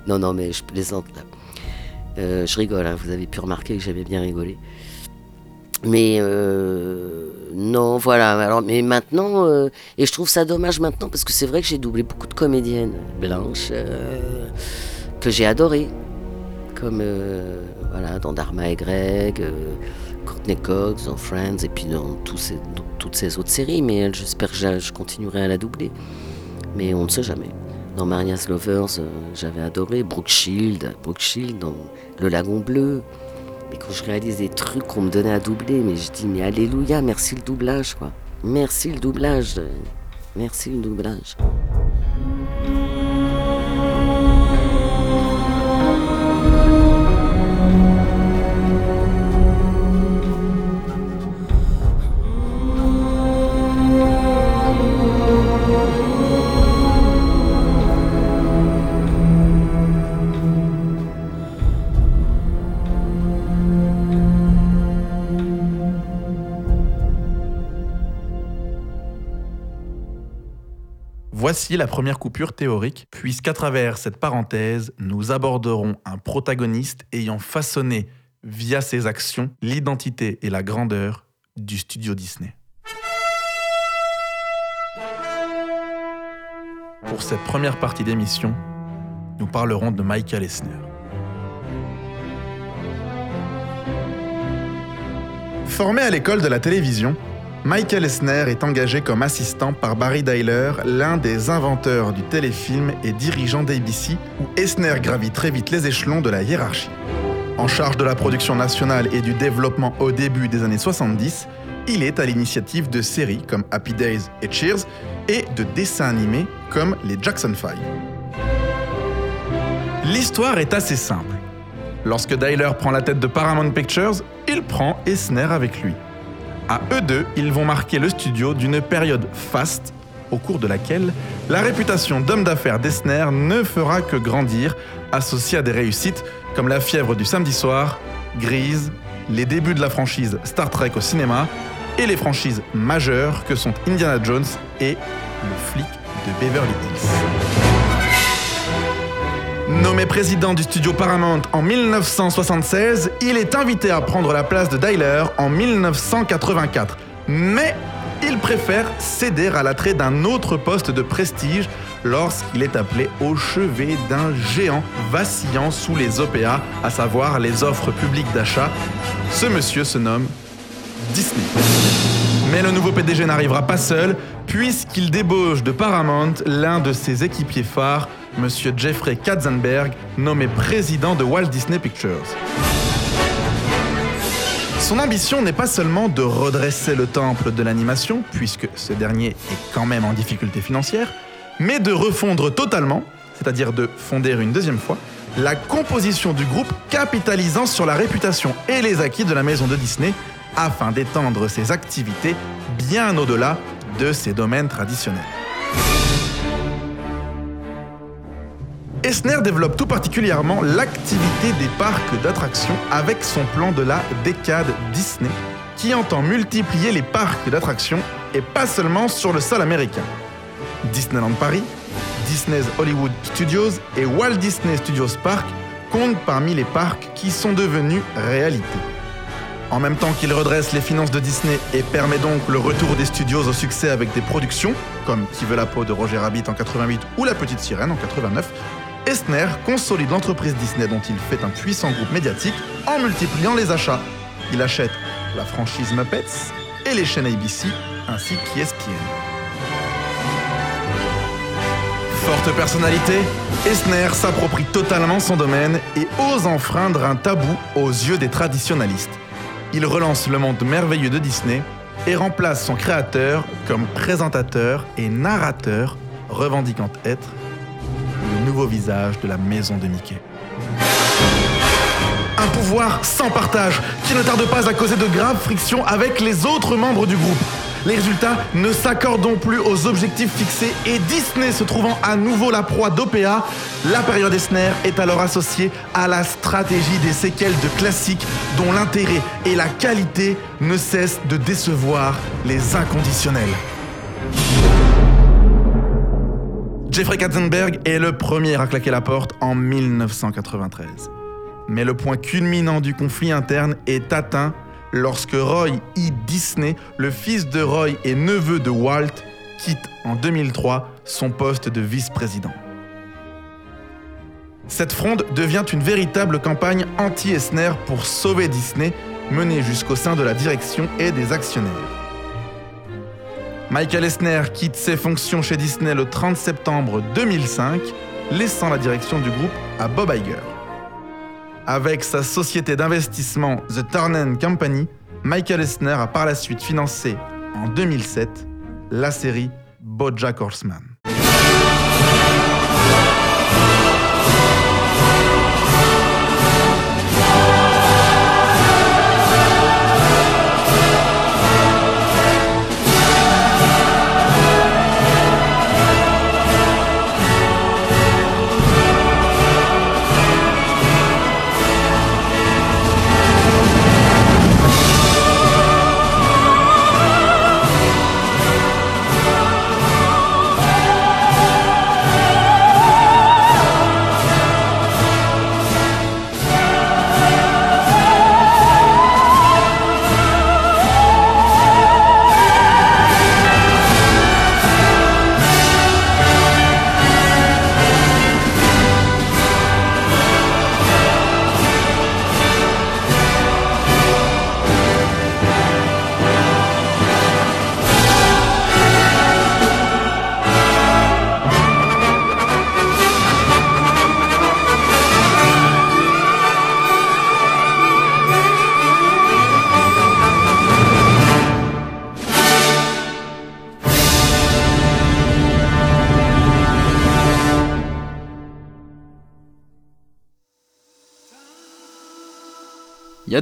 Speaker 1: Non, non, mais je plaisante là. Euh, je rigole, hein, vous avez pu remarquer que j'avais bien rigolé. Mais euh, non, voilà. Alors, mais maintenant, euh, et je trouve ça dommage maintenant parce que c'est vrai que j'ai doublé beaucoup de comédiennes blanches euh, que j'ai adorées, comme euh, voilà dans Dharma et Greg, Courtney Cox dans Friends et puis dans, ces- toutes ces autres séries. Mais j'espère que je, continuerai à la doubler. Mais on ne sait jamais. Dans Maria's Lovers, j'avais adoré Brooke Shield, Brooke dans Le Lagon Bleu. Mais quand je réalise des trucs qu'on me donnait à doubler, mais je dis, mais alléluia, merci le doublage, quoi. Merci le doublage. Merci le doublage.
Speaker 8: Voici la première coupure théorique, puisqu'à travers cette parenthèse, nous aborderons un protagoniste ayant façonné, via ses actions, l'identité et la grandeur du studio Disney. Pour cette première partie d'émission, nous parlerons de Michael Eisner. Formé à l'école de la télévision, Michael Eisner est engagé comme assistant par Barry Dyler, l'un des inventeurs du téléfilm et dirigeant d'ABC, où Eisner gravit très vite les échelons de la hiérarchie. En charge de la production nationale et du développement au début des années 70, il est à l'initiative de séries comme Happy Days et Cheers et de dessins animés comme les Jackson 5. L'histoire est assez simple. Lorsque Dyler prend la tête de Paramount Pictures, il prend Eisner avec lui. À eux deux, ils vont marquer le studio d'une période faste au cours de laquelle la réputation d'homme d'affaires d'Eisner ne fera que grandir, associée à des réussites comme La fièvre du samedi soir, Grease, les débuts de la franchise Star Trek au cinéma et les franchises majeures que sont Indiana Jones et Le flic de Beverly Hills. Nommé président du studio Paramount en 1976, il est invité à prendre la place de Dyler en 1984. Mais il préfère céder à l'attrait d'un autre poste de prestige lorsqu'il est appelé au chevet d'un géant vacillant sous les OPA, à savoir les offres publiques d'achat. Ce monsieur se nomme Disney. Mais le nouveau PDG n'arrivera pas seul, puisqu'il débauche de Paramount l'un de ses équipiers phares, Monsieur Jeffrey Katzenberg, nommé président de Walt Disney Pictures. Son ambition n'est pas seulement de redresser le temple de l'animation, puisque ce dernier est quand même en difficulté financière, mais de refondre totalement, c'est-à-dire de fonder une deuxième fois, la composition du groupe capitalisant sur la réputation et les acquis de la maison de Disney afin d'étendre ses activités bien au-delà de ses domaines traditionnels. Eisner développe tout particulièrement l'activité des parcs d'attractions avec son plan de la décade Disney, qui entend multiplier les parcs d'attractions et pas seulement sur le sol américain. Disneyland Paris, Disney's Hollywood Studios et Walt Disney Studios Park comptent parmi les parcs qui sont devenus réalité. En même temps qu'il redresse les finances de Disney et permet donc le retour des studios au succès avec des productions, comme Qui veut la peau de Roger Rabbit en 88 ou La Petite Sirène en 89, Eisner consolide l'entreprise Disney dont il fait un puissant groupe médiatique en multipliant les achats. Il achète la franchise Muppets et les chaînes ABC ainsi qu'ESPN. Forte personnalité, Eisner s'approprie totalement son domaine et ose enfreindre un tabou aux yeux des traditionalistes. Il relance le monde merveilleux de Disney et remplace son créateur comme présentateur et narrateur, revendiquant être nouveau visage de la maison de Mickey. Un pouvoir sans partage, qui ne tarde pas à causer de graves frictions avec les autres membres du groupe. Les résultats ne s'accordent plus aux objectifs fixés et Disney se trouvant à nouveau la proie d'OPA, la période Esner est alors associée à la stratégie des séquelles de classiques dont l'intérêt et la qualité ne cessent de décevoir les inconditionnels. Jeffrey Katzenberg est le premier à claquer la porte en 1993. Mais le point culminant du conflit interne est atteint lorsque Roy E. Disney, le fils de Roy et neveu de Walt, quitte en 2003 son poste de vice-président. Cette fronde devient une véritable campagne anti-Esner pour sauver Disney, menée jusqu'au sein de la direction et des actionnaires. Michael Esner quitte ses fonctions chez Disney le 30 septembre 2005, laissant la direction du groupe à Bob Iger. Avec sa société d'investissement The Turnen Company, Michael Esner a par la suite financé, en 2007, la série BoJack Horseman.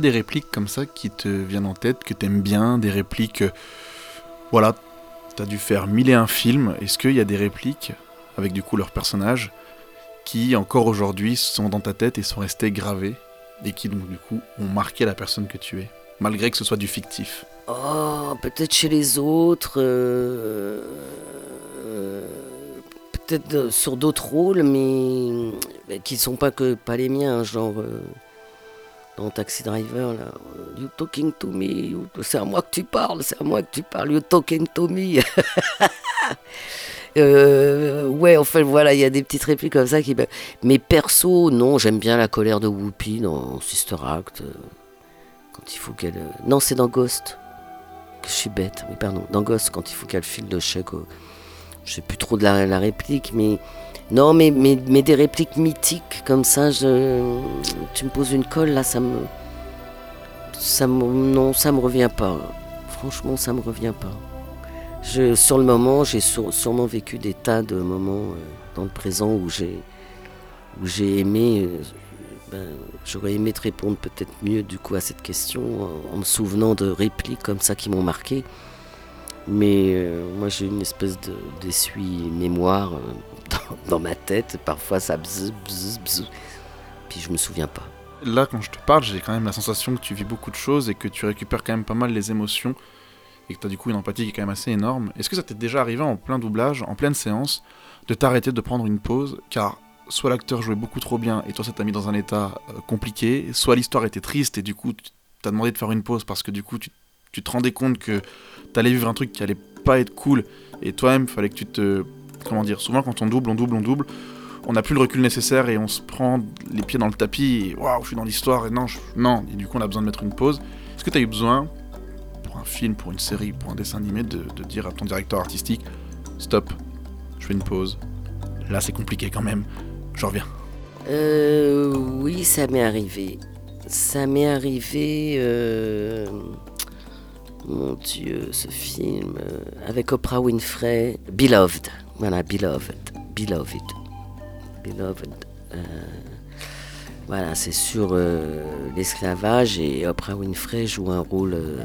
Speaker 2: Des répliques comme ça qui te viennent en tête, que t'aimes bien, des répliques. euh, Voilà, t'as dû faire mille et un films. Est-ce qu'il y a des répliques, avec du coup leurs personnages, qui encore aujourd'hui sont dans ta tête et sont restées gravées, et qui donc du coup ont marqué la personne que tu es, malgré que ce soit du fictif?
Speaker 1: Oh, peut-être chez les autres, euh, euh, peut-être sur d'autres rôles, mais, qui sont pas que pas les miens, genre euh, Taxi Driver là, euh, you talking to me, c'est à moi que tu parles, c'est à moi que tu parles, you talking to me. (laughs) Euh, ouais, enfin voilà, il y a des petites répliques comme ça qui. Mais perso, non, j'aime bien la colère de Whoopi dans Sister Act. euh, quand il faut qu'elle. Non, c'est dans Ghost que je suis bête, oui pardon, dans Ghost quand il faut qu'elle file le chèque, je sais plus trop de la réplique, mais non, mais, mais, des répliques mythiques comme ça, je, tu me poses une colle là, ça me, ça me, non, ça me revient pas. Franchement, ça me revient pas. Sur le moment, j'ai sûrement vécu des tas de moments euh, dans le présent où j'ai, où j'ai aimé. euh, ben, J'aurais aimé te répondre peut-être mieux du coup à cette question en, me souvenant de répliques comme ça qui m'ont marqué. Mais euh, moi j'ai une espèce de- d'essuie-mémoire (laughs) dans, ma tête. Parfois ça bzz, bzz, bzz. Puis je me souviens pas.
Speaker 2: Là, quand je te parle, j'ai quand même la sensation que tu vis beaucoup de choses et que tu récupères quand même pas mal les émotions et que tu as du coup une empathie qui est quand même assez énorme. Est-ce que ça t'est déjà arrivé en plein doublage, en pleine séance, de t'arrêter, de prendre une pause? Car soit l'acteur jouait beaucoup trop bien et toi ça t'a mis dans un état euh, compliqué, soit l'histoire était triste et du coup tu t'as demandé de faire une pause parce que du coup tu, tu te rendais compte que t'allais vivre un truc qui allait pas être cool et toi-même fallait que tu te... Comment dire Souvent quand on double, on double, on double, on n'a plus le recul nécessaire et on se prend les pieds dans le tapis et waouh, je suis dans l'histoire et non, non, et du coup on a besoin de mettre une pause. Est-ce que tu as eu besoin, pour un film, pour une série, pour un dessin animé, de, de dire à ton directeur artistique stop, je fais une pause. Là c'est compliqué quand même, je reviens.
Speaker 1: Euh, oui, ça m'est arrivé. Ça m'est arrivé. euh, Mon Dieu, ce film euh, avec Oprah Winfrey, Beloved. Voilà, Beloved, Beloved, Beloved. Euh, Voilà, c'est sur euh, l'esclavage et Oprah Winfrey joue un rôle euh,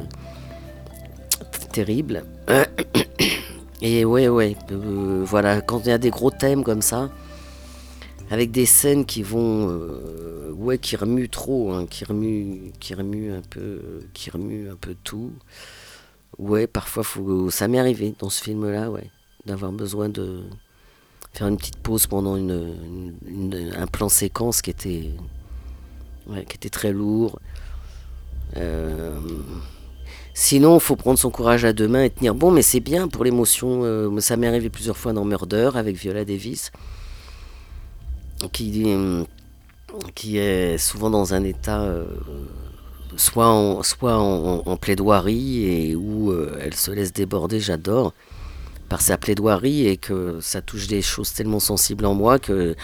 Speaker 1: terrible. (coughs) Et ouais, ouais, euh, voilà, quand il y a des gros thèmes comme ça, avec des scènes qui vont, ouais, qui remuent trop, hein, qui remuent, qui un peu, qui un peu tout. Ouais, parfois, ça m'est arrivé dans ce film-là, ouais, d'avoir besoin de faire une petite pause pendant une, un plan séquence qui était, qui était très lourd. Euh, sinon, il faut prendre son courage à deux mains et tenir bon, mais c'est bien pour l'émotion. euh, ça m'est arrivé plusieurs fois dans Murder avec Viola Davis, qui, euh, qui est souvent dans un état soit, en, soit en, plaidoirie et où elle se laisse déborder, j'adore, par sa plaidoirie et que ça touche des choses tellement sensibles en moi que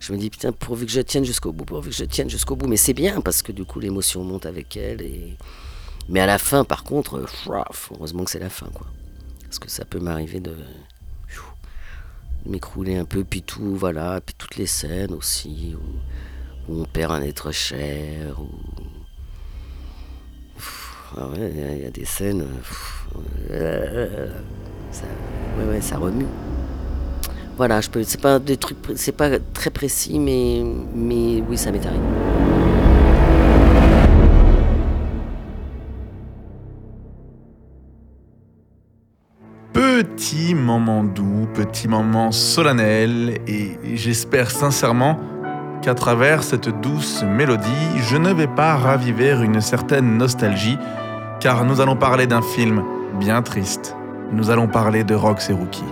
Speaker 1: je me dis putain, pourvu que je tienne jusqu'au bout, pourvu que je tienne jusqu'au bout. Mais c'est bien parce que du coup l'émotion monte avec elle. Et... Mais à la fin, par contre, heureusement que c'est la fin, quoi. Parce que ça peut m'arriver de, m'écrouler un peu, puis tout, voilà, puis toutes les scènes aussi, où, où on perd un être cher. Pff, Ah ouais, il y a- il y, a des scènes, ça, ouais, ouais, ça remue. Voilà, je peux, c'est pas des trucs, c'est pas très précis, mais, mais oui, ça m'est arrivé.
Speaker 8: Petit moment doux, petit moment solennel, et j'espère sincèrement qu'à travers cette douce mélodie, je ne vais pas raviver une certaine nostalgie, car nous allons parler d'un film bien triste. Nous allons parler de Rox et Rookie.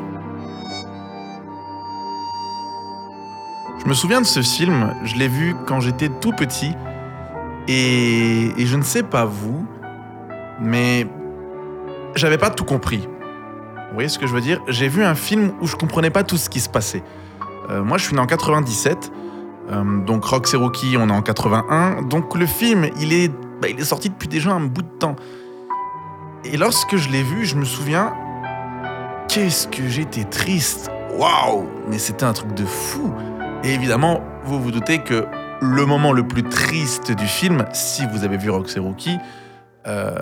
Speaker 8: Je me souviens de ce film, je l'ai vu quand j'étais tout petit, et, je ne sais pas vous, mais j'avais pas tout compris. Vous voyez ce que je veux dire? J'ai vu un film où je comprenais pas tout ce qui se passait. Euh, moi, je suis né en 97, euh, donc Rox et Rookie, on est en 81. Donc le film, il est, bah, il est sorti depuis déjà un bout de temps. Et lorsque je l'ai vu, je me souviens, qu'est-ce que j'étais triste. Waouh Mais c'était un truc de fou. Et évidemment, vous vous doutez que le moment le plus triste du film, si vous avez vu Rox et Rookie, euh,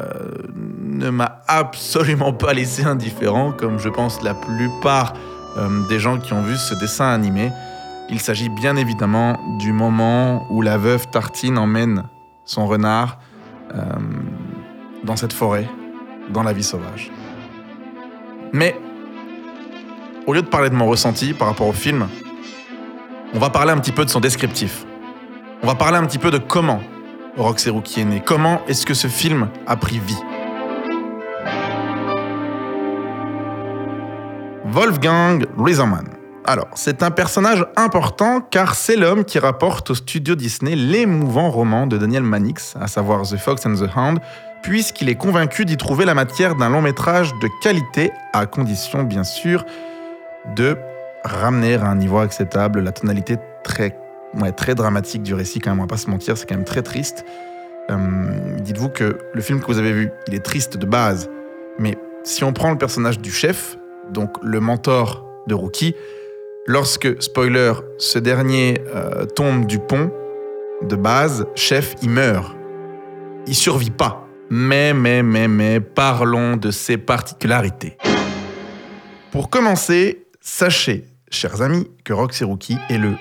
Speaker 8: ne m'a absolument pas laissé indifférent, comme je pense la plupart euh, des gens qui ont vu ce dessin animé. Il s'agit bien évidemment du moment où la veuve Tartine emmène son renard euh, dans cette forêt, dans la vie sauvage. Mais, au lieu de parler de mon ressenti par rapport au film, on va parler un petit peu de son descriptif. On va parler un petit peu de comment Rox et Rookie est né. Comment est-ce que ce film a pris vie Wolfgang Riesermann. Alors, c'est un personnage important car c'est l'homme qui rapporte au studio Disney l'émouvant roman de Daniel Mannix, à savoir The Fox and the Hound, puisqu'il est convaincu d'y trouver la matière d'un long métrage de qualité, à condition bien sûr de ramener à un niveau acceptable la tonalité très, ouais, très dramatique du récit, quand même, on va pas se mentir, c'est quand même très triste. Euh, Dites-vous que le film que vous avez vu, il est triste de base, mais si on prend le personnage du chef, donc le mentor de Rookie, lorsque, spoiler, ce dernier euh, tombe du pont, de base, chef, il meurt. Il survit pas. Mais, mais, mais, mais, parlons de ses particularités. Pour commencer, sachez, chers amis, que Roxy Rookie est le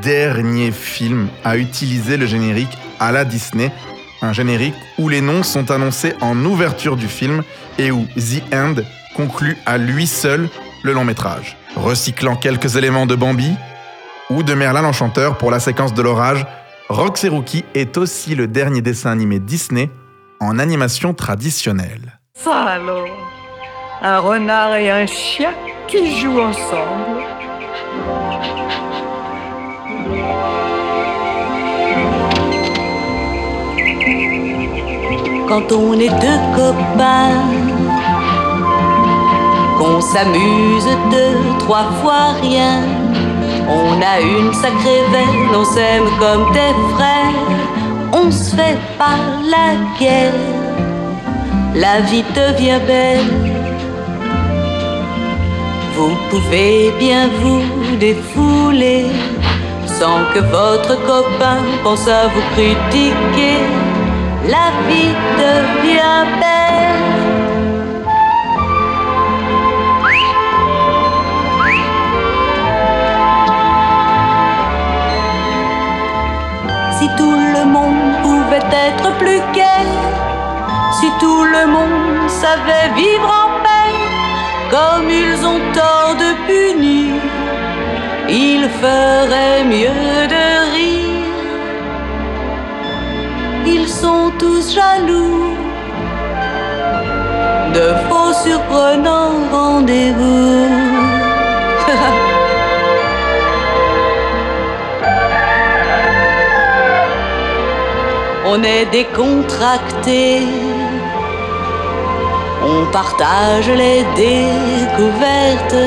Speaker 8: dernier film à utiliser le générique à la Disney, un générique où les noms sont annoncés en ouverture du film et où The End conclut à lui seul le long métrage. Recyclant quelques éléments de Bambi ou de Merlin l'Enchanteur pour la séquence de l'orage, Rox Rookie est aussi le dernier dessin animé Disney en animation traditionnelle.
Speaker 4: Ça alors Un renard et un chien qui jouent ensemble.
Speaker 9: quand on est deux copains, qu'on s'amuse deux, trois fois rien. On a une sacrée veine, on s'aime comme des frères, on se fait pas la guerre, la vie devient belle. Vous pouvez bien vous défouler sans que votre copain pense à vous critiquer. La vie devient belle. Être plus gai, si tout le monde savait vivre en paix, comme ils ont tort de punir, ils feraient mieux de rire. Ils sont tous jaloux de faux surprenants rendez-vous. (laughs) On est décontracté. On partage les découvertes.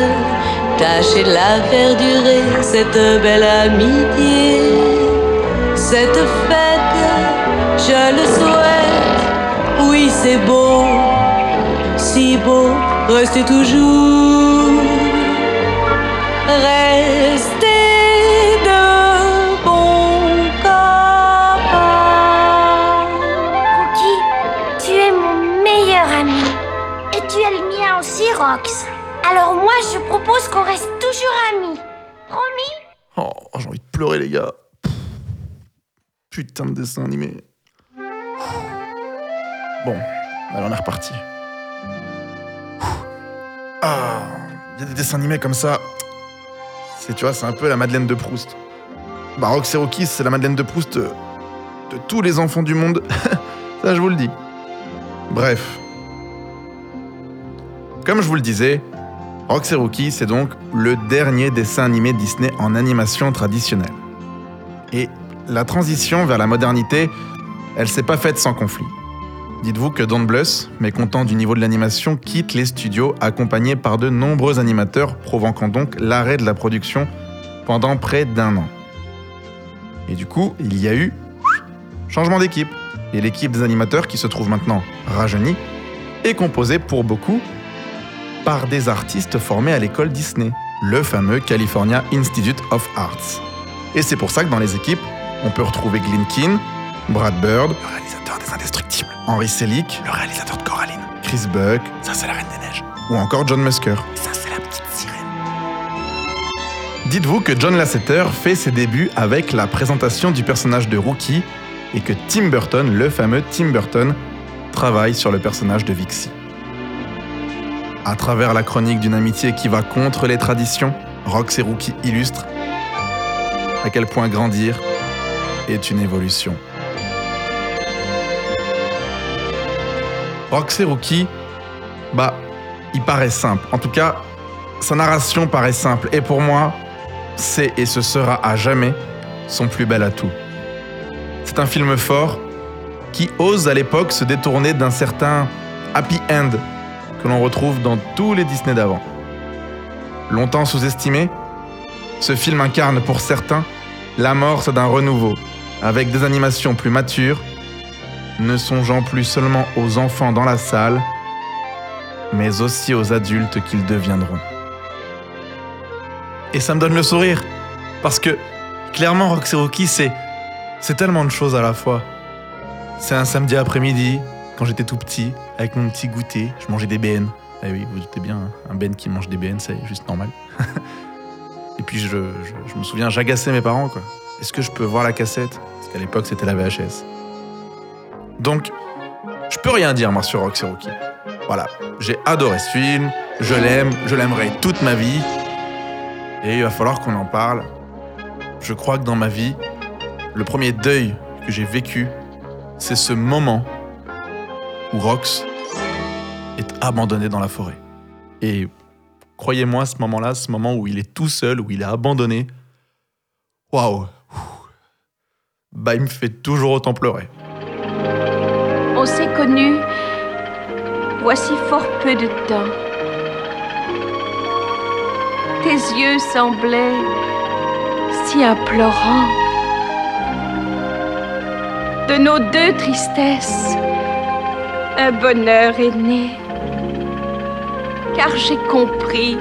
Speaker 9: Tâchez de la faire durer, cette belle amitié. Cette fête, je le souhaite. Oui, c'est beau, si beau, restez toujours.
Speaker 7: Je propose qu'on reste toujours amis. Promis
Speaker 8: Oh, j'ai envie de pleurer, les gars. Putain de dessin animé. Bon, allez, on est reparti. Ah, il y a des dessins animés comme ça. C'est, tu vois, c'est un peu la Madeleine de Proust. Et Rocky, c'est la Madeleine de Proust de tous les enfants du monde. (laughs) ça, je vous le dis. Bref. Comme je vous le disais, Rox et Rookie, c'est donc le dernier dessin animé Disney en animation traditionnelle. Et la transition vers la modernité, elle s'est pas faite sans conflit. Dites-vous que Don Bluth, mécontent du niveau de l'animation, quitte les studios accompagné par de nombreux animateurs, provoquant donc l'arrêt de la production pendant près d'un an. Et du coup, il y a eu changement d'équipe. Et l'équipe des animateurs, qui se trouve maintenant rajeunie, est composée pour beaucoup par des artistes formés à l'école Disney, le fameux California Institute of Arts. Et c'est pour ça que dans les équipes, on peut retrouver Glinkin, Brad Bird, le réalisateur des Indestructibles, Henry Selick, le réalisateur de Coraline, Chris Buck, ça c'est la Reine des Neiges, ou encore John Musker, ça c'est la petite sirène. Dites-vous que John Lasseter fait ses débuts avec la présentation du personnage de Rookie et que Tim Burton, le fameux Tim Burton, travaille sur le personnage de Vixie. À travers la chronique d'une amitié qui va contre les traditions, Rox et Rookie illustrent à quel point grandir est une évolution. Rox Rookie, bah, il paraît simple. En tout cas, sa narration paraît simple. Et pour moi, c'est et ce sera à jamais son plus bel atout. C'est un film fort qui ose à l'époque se détourner d'un certain happy end que l'on retrouve dans tous les Disney d'avant. Longtemps sous-estimé, ce film incarne pour certains l'amorce d'un renouveau, avec des animations plus matures, ne songeant plus seulement aux enfants dans la salle, mais aussi aux adultes qu'ils deviendront. Et ça me donne le sourire, parce que clairement Roxy Rocky, c'est, c'est tellement de choses à la fois. C'est un samedi après-midi, quand j'étais tout petit, avec mon petit goûter, je mangeais des BN. Eh oui, vous doutez bien, un Ben qui mange des BN, c'est juste normal. (laughs) Et puis je, me souviens, j'agaçais mes parents, quoi. Est-ce que je peux voir la cassette? Parce qu'à l'époque, c'était la VHS. Donc, je peux rien dire, moi, sur Roxy Rocky. Voilà, j'ai adoré ce film, je l'aime, je l'aimerai toute ma vie. Et il va falloir qu'on en parle. Je crois que dans ma vie, le premier deuil que j'ai vécu, c'est ce moment où Rox est abandonné dans la forêt. Et croyez-moi, ce moment-là, ce moment où il est tout seul, où il est abandonné, waouh, bah il me fait toujours autant pleurer.
Speaker 10: On s'est connus voici fort peu de temps. Tes yeux semblaient si implorants. De nos deux tristesses, un bonheur est né. Car j'ai compris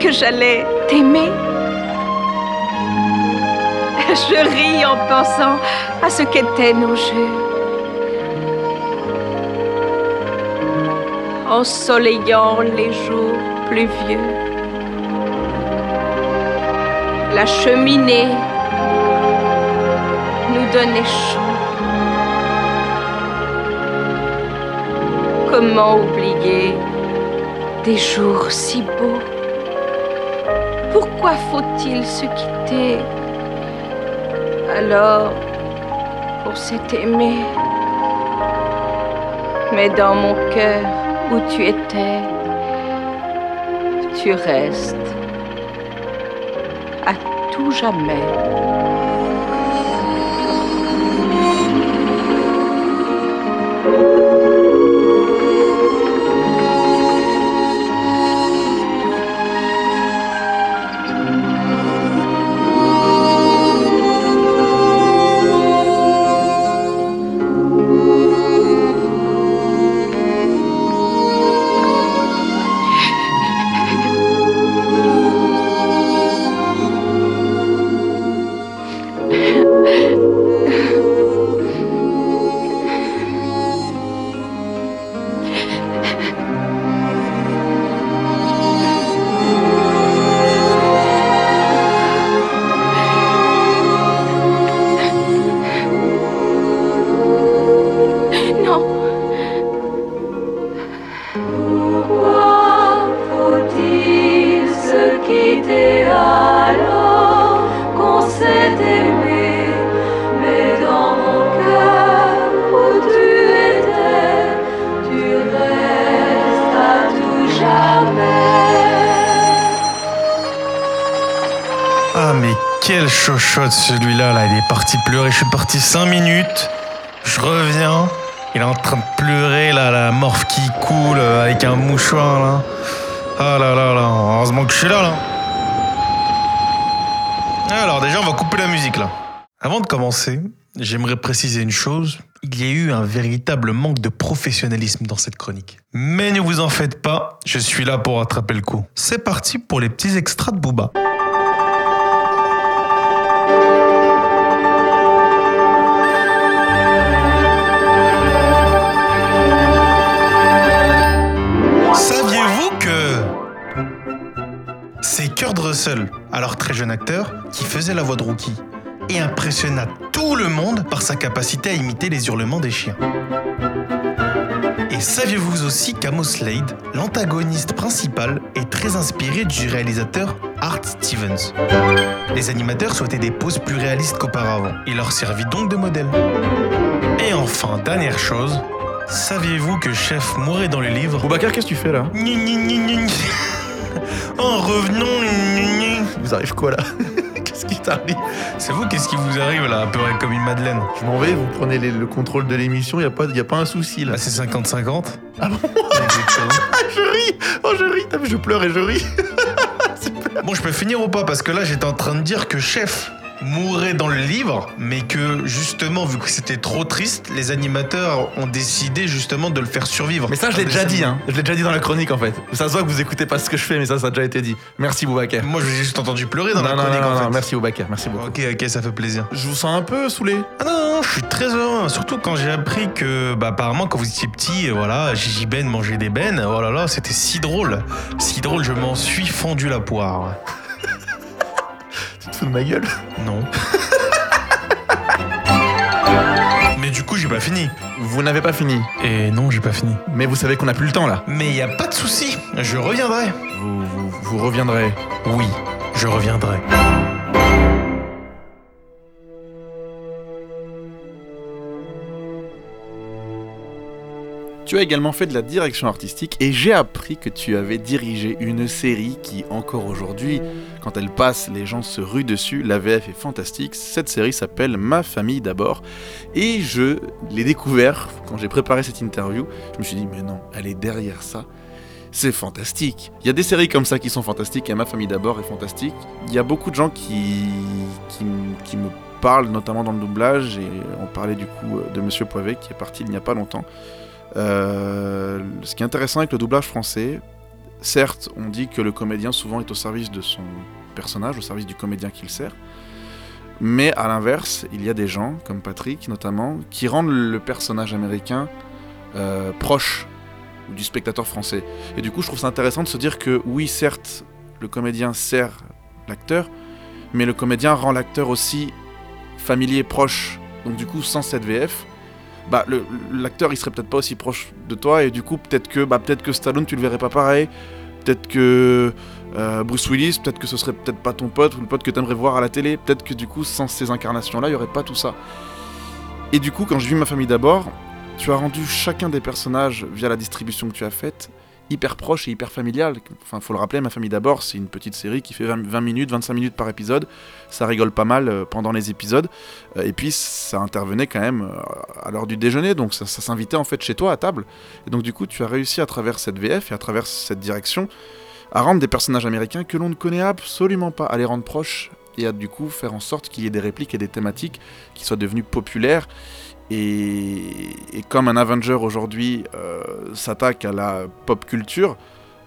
Speaker 10: que j'allais t'aimer. je ris en pensant à ce qu'étaient nos jeux. Ensoleillant les jours pluvieux. La cheminée nous donnait chaud. Comment oublier des jours si beaux? Pourquoi faut-il se quitter alors on s'est aimé? Mais dans mon cœur où tu étais, tu restes à tout jamais.
Speaker 5: Celui-là là, il est parti pleurer, je suis parti 5 minutes, je reviens, il est en train de pleurer là, la morphe qui coule euh, avec un mouchoir là. Ah là là là, heureusement que je suis là là. Alors déjà on va couper la musique là. Avant de commencer, j'aimerais préciser une chose, il y a eu un véritable manque de professionnalisme dans cette chronique. Mais ne vous en faites pas, je suis là pour rattraper le coup. C'est parti pour les petits extras de Booba. Alors très jeune acteur, qui faisait la voix de Rookie et impressionna tout le monde par sa capacité à imiter les hurlements des chiens. Et saviez-vous aussi qu'Amos Slade, l'antagoniste principal, est très inspiré du réalisateur Art Stevens? Les animateurs souhaitaient des poses plus réalistes qu'auparavant. Il leur servit donc de modèle. Et enfin, dernière chose, saviez-vous que Chef mourait dans le livre
Speaker 8: Boubacar, qu'est-ce que tu fais là? (laughs)
Speaker 5: En revenant,
Speaker 8: Vous arrive quoi là (laughs) Qu'est-ce qui t'arrive
Speaker 5: c'est vous, qu'est-ce qui vous arrive là, à peu près comme une madeleine
Speaker 8: Je m'en vais, vous prenez les- le contrôle de l'émission, y a pas, y a pas un souci là.
Speaker 5: Bah c'est 50-50.
Speaker 8: Ah bon
Speaker 5: Exactement. (laughs)
Speaker 8: Ah, je ris Oh, je ris T'as vu, je pleure et je ris (laughs)
Speaker 5: Bon, je peux finir ou pas Parce que là, j'étais en train de dire que Chef mourrait dans le livre, mais que justement, vu que c'était trop triste, les animateurs ont décidé justement de le faire survivre.
Speaker 8: Mais ça, je l'ai
Speaker 5: Un
Speaker 8: déjà dit, hein. Je l'ai déjà dit dans la chronique en fait. Ça se voit que vous écoutez pas ce que je fais, mais ça, ça a déjà été dit. Merci Boubacar.
Speaker 5: Moi, je vous ai juste entendu pleurer dans
Speaker 8: non,
Speaker 5: la
Speaker 8: non,
Speaker 5: chronique
Speaker 8: non,
Speaker 5: en
Speaker 8: non,
Speaker 5: fait.
Speaker 8: merci Boubacar, merci beaucoup.
Speaker 5: Ok, ok, ça fait plaisir.
Speaker 8: Je vous sens un peu saoulé.
Speaker 5: Ah non, je suis très heureux. Surtout quand j'ai appris que, bah, apparemment, quand vous étiez petit, euh, voilà, Gigi Ben mangeait des bennes. Oh là là, c'était si drôle. Si drôle, je m'en suis fendu la poire.
Speaker 8: Tu te fous de ma gueule
Speaker 5: Non. (laughs) Mais du coup, j'ai pas fini.
Speaker 8: Vous n'avez pas fini.
Speaker 5: Et non, j'ai pas fini.
Speaker 8: Mais vous savez qu'on a plus le temps là.
Speaker 5: Mais y a pas de souci, je reviendrai.
Speaker 8: Vous, vous, vous reviendrez.
Speaker 5: Oui, je reviendrai.
Speaker 2: Tu as également fait de la direction artistique et j'ai appris que tu avais dirigé une série qui, encore aujourd'hui, quand elle passe, les gens se ruent dessus. La VF est fantastique. Cette série s'appelle Ma famille d'abord. Et je l'ai découvert quand j'ai préparé cette interview. Je me suis dit, mais non, elle est derrière ça. C'est fantastique. Il y a des séries comme ça qui sont fantastiques et Ma famille d'abord est fantastique. Il y a beaucoup de gens qui, qui, qui me parlent, notamment dans le doublage, et on parlait du coup de Monsieur Poivet qui est parti il n'y a pas longtemps. Euh, ce qui est intéressant avec le doublage français, certes, on dit que le comédien souvent est au service de son personnage, au service du comédien qu'il sert. Mais à l'inverse, il y a des gens, comme Patrick notamment, qui rendent le personnage américain euh, proche du spectateur français. Et du coup, je trouve ça intéressant de se dire que oui, certes, le comédien sert l'acteur, mais le comédien rend l'acteur aussi familier, proche. Donc du coup, sans cette VF, bah, l'acteur il serait peut-être pas aussi proche de toi et du coup peut-être que bah, peut-être que Stallone tu le verrais pas pareil, peut-être que euh, Bruce Willis, peut-être que ce serait peut-être pas ton pote ou le pote que t'aimerais voir à la télé, peut-être que du coup sans ces incarnations là il y aurait pas tout ça. Et du coup quand je vis ma famille d'abord, tu as rendu chacun des personnages via la distribution que tu as faite hyper proche et hyper familial. Enfin, faut le rappeler, Ma famille d'abord, c'est une petite série qui fait 20, 20 minutes, 25 minutes par épisode. Ça rigole pas mal euh, pendant les épisodes. Euh, et puis, ça intervenait quand même euh, à l'heure du déjeuner, donc ça, ça s'invitait en fait chez toi à table. Et donc, du coup, tu as réussi à travers cette VF et à travers cette direction à rendre des personnages américains que l'on ne connaît absolument pas, à les rendre proches et à du coup faire en sorte qu'il y ait des répliques et des thématiques qui soient devenues populaires. Et, comme un Avenger aujourd'hui euh, s'attaque à la pop culture,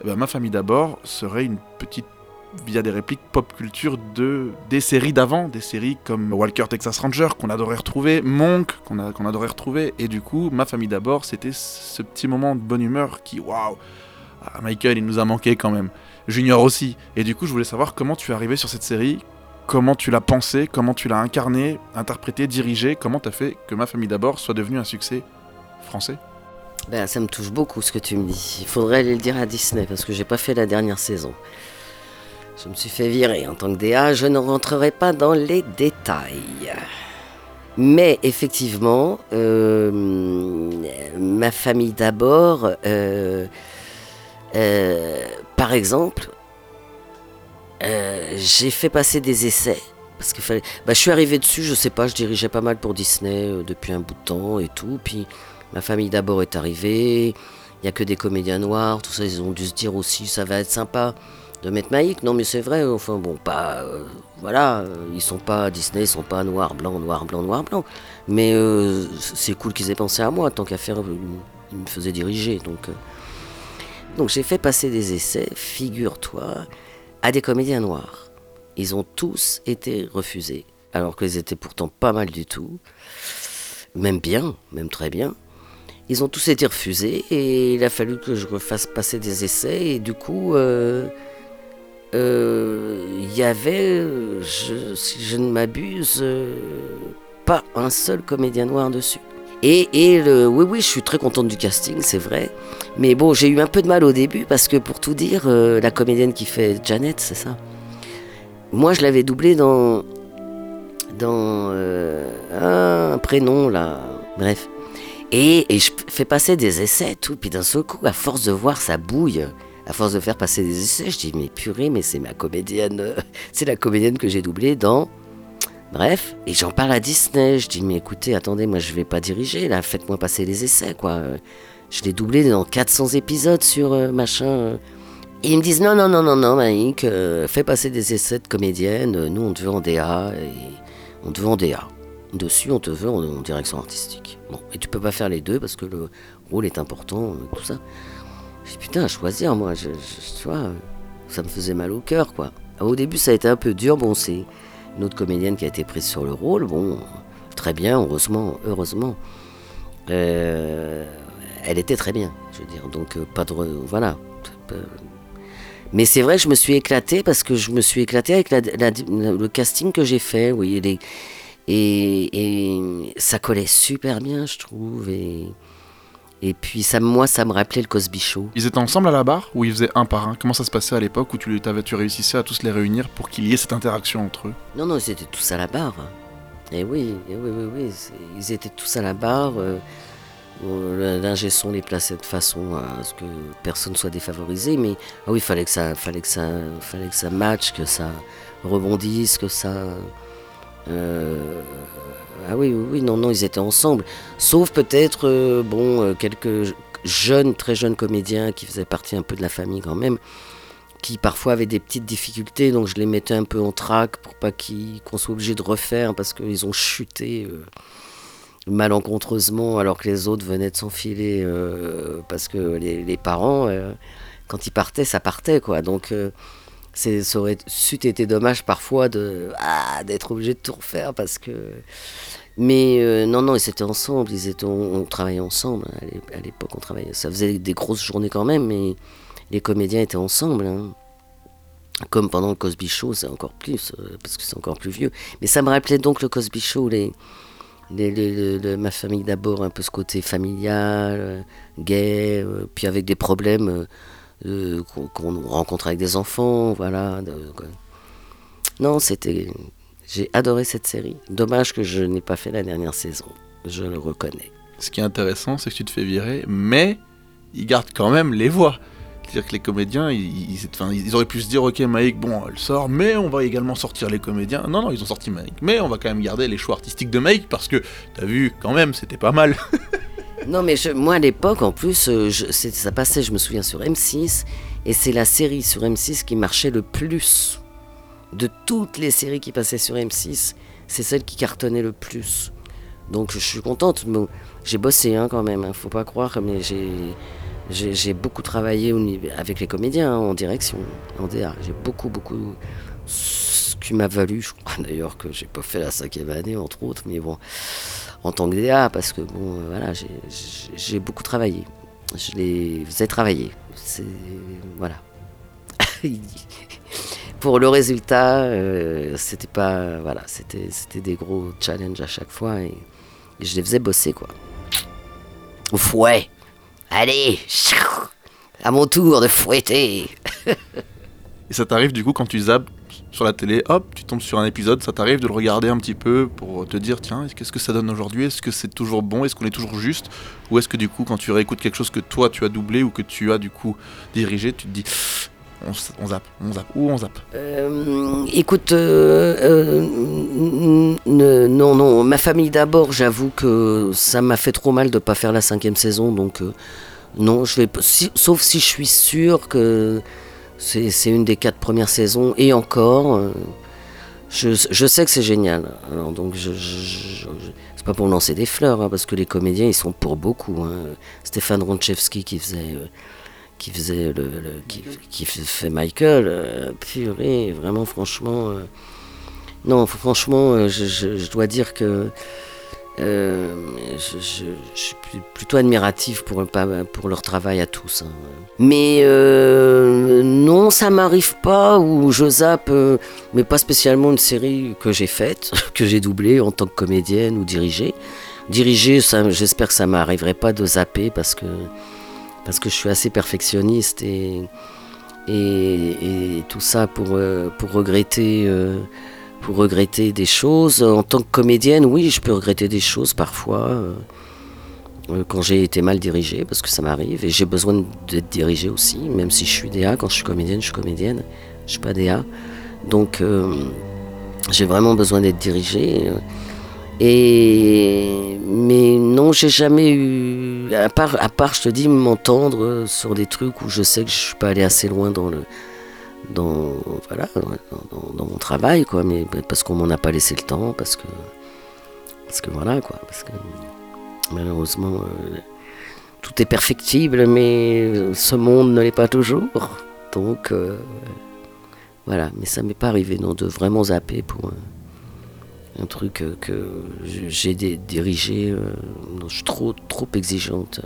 Speaker 2: eh ben, ma famille d'abord serait une petite via des répliques pop culture de des séries d'avant, des séries comme Walker Texas Ranger qu'on adorait retrouver, Monk qu'on adorait retrouver, et du coup ma famille d'abord c'était ce petit moment de bonne humeur qui waouh, ah, Michael il nous a manqué quand même, Junior aussi, et du coup je voulais savoir comment tu es arrivé sur cette série, comment tu l'as pensé, comment tu l'as incarné, interprété, dirigé, comment tu as fait que ma famille d'abord soit devenue un succès français?
Speaker 1: Ben, ça me touche beaucoup ce que tu me dis. Il faudrait aller le dire à Disney parce que j'ai pas fait la dernière saison. Je me suis fait virer en tant que DA, je ne rentrerai pas dans les détails. Mais effectivement, euh, ma famille d'abord, euh, euh, par exemple, euh, j'ai fait passer des essais. Parce qu'il fallait. Bah, je suis arrivé dessus, je sais pas, je dirigeais pas mal pour Disney euh, depuis un bout de temps et tout. Puis ma famille d'abord est arrivée. Il y a que des comédiens noirs, tout ça. Ils ont dû se dire aussi, ça va être sympa de mettre Maïk. Non, mais c'est vrai. Enfin bon, pas. euh, voilà, ils sont pas Disney, ils sont pas noir, blanc, noir, blanc, noir, blanc. Mais c'est cool qu'ils aient pensé à moi, tant qu'à faire, ils me faisaient diriger. Donc, donc j'ai fait passer des essais, figure-toi, à des comédiens noirs. Ils ont tous été refusés, alors qu'ils étaient pourtant pas mal du tout, même bien, même très bien. Ils ont tous été refusés et il a fallu que je refasse passer des essais et du coup, euh, euh, il y avait, si je ne m'abuse, euh, pas un seul comédien noir dessus. Et, le- oui, oui, je suis très contente du casting, c'est vrai. Mais bon, j'ai eu un peu de mal au début parce que pour tout dire, euh, la comédienne qui fait Janet, c'est ça. Moi, je l'avais doublée dans dans euh, un prénom là. Bref. Et, et je fais passer des essais, tout. Puis d'un seul coup, à force de voir ça bouille, à force de faire passer des essais, je dis mais purée, mais c'est ma comédienne, euh, (laughs) c'est la comédienne que j'ai doublée dans. Bref, et j'en parle à Disney. Je dis mais écoutez, attendez, moi je vais pas diriger là, faites-moi passer les essais quoi. Euh, Je l'ai doublé dans 400 épisodes sur euh, machin. euh. Et ils me disent non, non, non, non, non, Maïk, fais passer des essais de comédienne, nous on te veut en DA, et on te veut en DA. Dessus, on te veut en, direction artistique. Bon, et tu peux pas faire les deux parce que le rôle est important, tout ça. J'ai dit putain, à choisir, moi, je, je- tu vois, ça me faisait mal au cœur, quoi. Au début, ça a été un peu dur, bon, c'est une autre comédienne qui a été prise sur le rôle, bon, très bien, heureusement, heureusement. Euh, elle était très bien, je veux dire, donc euh, pas de... Voilà. Euh, mais c'est vrai je me suis éclaté parce que je me suis éclaté avec le casting que j'ai fait, oui, et, et ça collait super bien, je trouve, et, et puis ça, moi, ça me rappelait le Cosby Show.
Speaker 2: Ils étaient ensemble à la barre ou ils faisaient un par un? Comment ça se passait à l'époque où tu, tu réussissais à tous les réunir pour qu'il y ait cette interaction entre eux?
Speaker 1: Non, non, ils étaient tous à la barre. Et oui, et oui, oui, oui, c'est- ils étaient tous à la barre. euh, L'ingé son les plaçait de façon à ce que personne soit défavorisé, mais ah oui, il fallait que ça, fallait que ça, fallait que ça matche, que ça rebondisse, que ça. euh, ah oui, oui, oui, non, non, ils étaient ensemble. Sauf peut-être, euh, bon, euh, quelques jeunes, très jeunes comédiens qui faisaient partie un peu de la famille quand même, qui parfois avaient des petites difficultés, donc je les mettais un peu en trac pour pas qu'on soit obligé de refaire parce qu'ils ont chuté euh, malencontreusement alors que les autres venaient de s'enfiler parce que les, parents, quand ils partaient, ça partait quoi. Donc ça aurait c'eût été dommage parfois ah, d'être obligé de tout refaire parce que. Mais euh, non, non, ils étaient ensemble, ils étaient, on, travaillait ensemble. À l'é- À l'époque, on travaillait. Ça faisait des grosses journées quand même, mais les comédiens étaient ensemble. hein. Comme pendant le Cosby Show, c'est encore plus, euh, parce que c'est encore plus vieux. Mais ça me rappelait donc le Cosby Show, les, les- les- le- le- ma famille d'abord, un peu ce côté familial, euh, gay, puis avec des problèmes qu'on rencontre avec des enfants, voilà. Non, c'était. J'ai adoré cette série. Dommage que je n'ai pas fait la dernière saison. Je le reconnais.
Speaker 2: Ce qui est intéressant, c'est que tu te fais virer, mais ils gardent quand même les voix. C'est-à-dire que les comédiens, ils, ils- enfin, ils auraient pu se dire, ok, Mike, bon, elle sort, mais on va également sortir les comédiens. Non, non, ils ont sorti Mike, mais on va quand même garder les choix artistiques de Mike parce que, t'as vu, quand même, c'était pas mal. (laughs)
Speaker 1: Non, mais je- moi à l'époque, en plus, euh, je- ça passait, je me souviens, sur M6, et c'est la série sur M6 qui marchait le plus. De toutes les séries qui passaient sur M6, c'est celle qui cartonnait le plus. Donc je suis contente. Bon, j'ai bossé hein, quand même, hein, faut pas croire, mais j'ai, beaucoup travaillé avec les comédiens hein, en direction, en DA. J'ai beaucoup, beaucoup. Ce qui m'a valu, je crois (laughs) d'ailleurs que j'ai pas fait la cinquième année, entre autres, mais bon, en tant que DA, parce que bon, euh, voilà, j'ai beaucoup travaillé. Je les faisais travailler. C'est. Voilà. (laughs) Pour le résultat, euh, c'était pas. Voilà, c'était, c'était des gros challenges à chaque fois et, et je les faisais bosser, quoi. Au fouet. Allez. À mon tour de fouetter.
Speaker 2: Et ça t'arrive du coup quand tu zappes sur la télé, hop, tu tombes sur un épisode, ça t'arrive de le regarder un petit peu pour te dire tiens, qu'est-ce que ça donne aujourd'hui? Est-ce que c'est toujours bon? Est-ce qu'on est toujours juste? Ou est-ce que du coup quand tu réécoutes quelque chose que toi tu as doublé ou que tu as du coup dirigé, tu te dis on, zappe, on zappe, ou on zappe?
Speaker 1: Euh, écoute, euh, euh, non, non, ma famille d'abord, j'avoue que ça m'a fait trop mal de pas faire la cinquième saison, donc non, je vais, sauf si je suis sûr que c'est une des quatre premières saisons, et encore, je, sais que c'est génial. Donc, je, je- c'est pas pour lancer des fleurs, hein, parce que les comédiens, ils sont pour beaucoup. hein. Stéphane Ronchevski qui faisait qui faisait le, qui, qui fait Michael, euh, purée, vraiment franchement, euh, non, franchement, euh, je, dois dire que euh, je, suis plutôt admiratif pour, pour leur travail à tous. hein. Mais non, ça m'arrive pas où je zappe, mais pas spécialement une série que j'ai faite, (laughs) que j'ai doublée en tant que comédienne ou dirigée. Diriger, ça, j'espère que ça m'arriverait pas de zapper parce que parce que je suis assez perfectionniste et, tout ça pour, euh, pour, regretter, euh, pour regretter des choses. En tant que comédienne, oui, je peux regretter des choses parfois euh, quand j'ai été mal dirigée, parce que ça m'arrive, et j'ai besoin d'être dirigée aussi, même si je suis DA, quand je suis comédienne, je suis comédienne, je suis pas DA. Donc j'ai vraiment besoin d'être dirigée. Et mais non, j'ai jamais eu, à part, à part, je te dis, m'entendre sur des trucs où je sais que je suis pas allé assez loin dans le, dans, voilà, dans mon travail, quoi. Mais parce qu'on m'en a pas laissé le temps, parce que, parce que voilà, quoi. Parce que malheureusement, euh, tout est perfectible, mais euh, ce monde ne l'est pas toujours. Donc euh, voilà, mais ça m'est pas arrivé, non, de vraiment zapper pour. Un truc euh, que j'ai dirigé. euh, je suis trop, trop exigeante.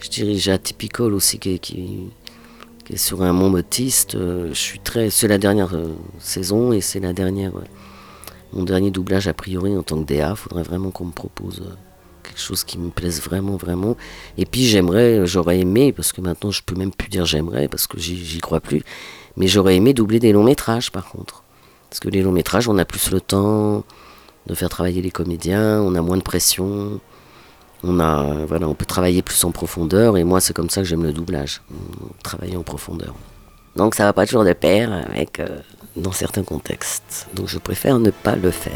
Speaker 1: Je dirige Atypical aussi, qui, qui, est sur un monde autiste. euh. C'est la dernière saison et c'est la dernière. mon dernier doublage a priori en tant que DA. Faudrait vraiment qu'on me propose quelque chose qui me plaise vraiment, vraiment. Et puis j'aimerais, j'aurais aimé, parce que maintenant je peux même plus dire j'aimerais, parce que j'y crois plus. Mais j'aurais aimé doubler des longs métrages par contre. Parce que les longs métrages, on a plus le temps de faire travailler les comédiens, on a moins de pression, on, a, voilà, on peut travailler plus en profondeur, et moi c'est comme ça que j'aime le doublage, travailler en profondeur. Donc ça va pas toujours de pair avec, euh, dans certains contextes. Donc je préfère ne pas le faire.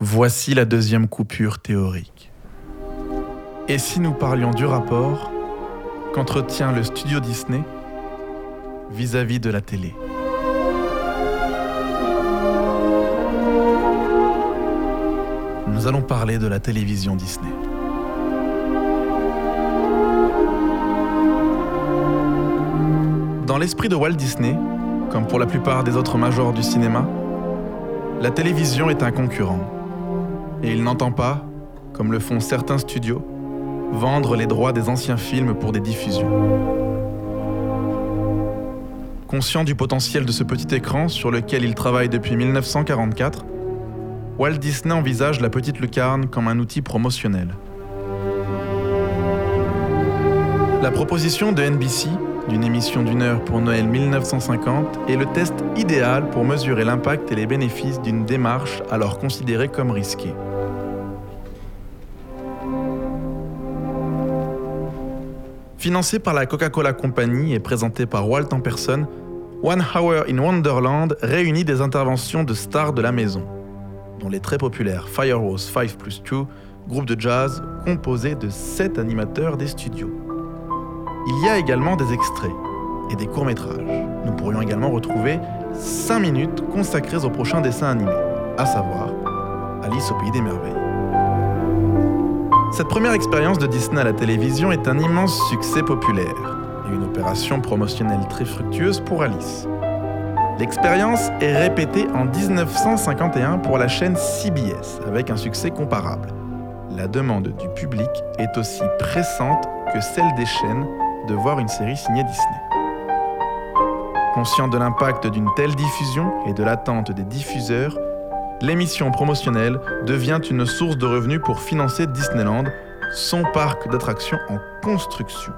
Speaker 8: Voici la deuxième coupure théorique. Et si nous parlions du rapport qu'entretient le studio Disney vis-à-vis de la télé? nous allons parler de la télévision Disney. Dans l'esprit de Walt Disney, comme pour la plupart des autres majors du cinéma, la télévision est un concurrent. Et il n'entend pas, comme le font certains studios, vendre les droits des anciens films pour des diffusions. Conscient du potentiel de ce petit écran sur lequel il travaille depuis 1944, Walt Disney envisage la petite lucarne comme un outil promotionnel. La proposition de NBC d'une émission d'une heure pour Noël 1950 est le test idéal pour mesurer l'impact et les bénéfices d'une démarche alors considérée comme risquée. Financé par la Coca-Cola Company et présenté par Walt en personne, One Hour in Wonderland réunit des interventions de stars de la maison, dont les très populaires Firehose 5 plus 2, groupe de jazz composé de 7 animateurs des studios. Il y a également des extraits et des courts-métrages. Nous pourrions également retrouver 5 minutes consacrées au prochain dessin animé, à savoir Alice au pays des merveilles. Cette première expérience de Disney à la télévision est un immense succès populaire et une opération promotionnelle très fructueuse pour Alice. L'expérience est répétée en 1951 pour la chaîne CBS avec un succès comparable. La demande du public est aussi pressante que celle des chaînes de voir une série signée Disney. Conscient de l'impact d'une telle diffusion et de l'attente des diffuseurs, l'émission promotionnelle devient une source de revenus pour financer Disneyland, son parc d'attractions en construction.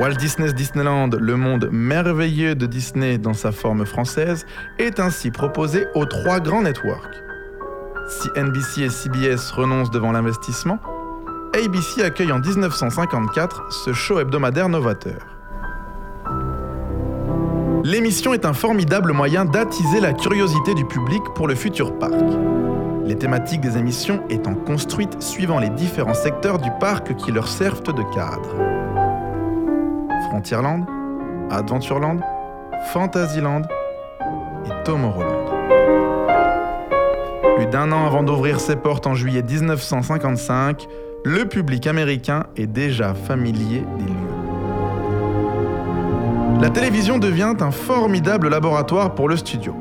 Speaker 8: Walt Disney's Disneyland, le monde merveilleux de Disney dans sa forme française, est ainsi proposé aux trois grands networks. Si NBC et CBS renoncent devant l'investissement, ABC accueille en 1954 ce show hebdomadaire novateur. L'émission est un formidable moyen d'attiser la curiosité du public pour le futur parc. Les thématiques des émissions étant construites suivant les différents secteurs du parc qui leur servent de cadre. Frontierland, Adventureland, Fantasyland et Tomorrowland. Plus d'un an avant d'ouvrir ses portes en juillet 1955, le public américain est déjà familier des lieux. La télévision devient un formidable laboratoire pour le studio.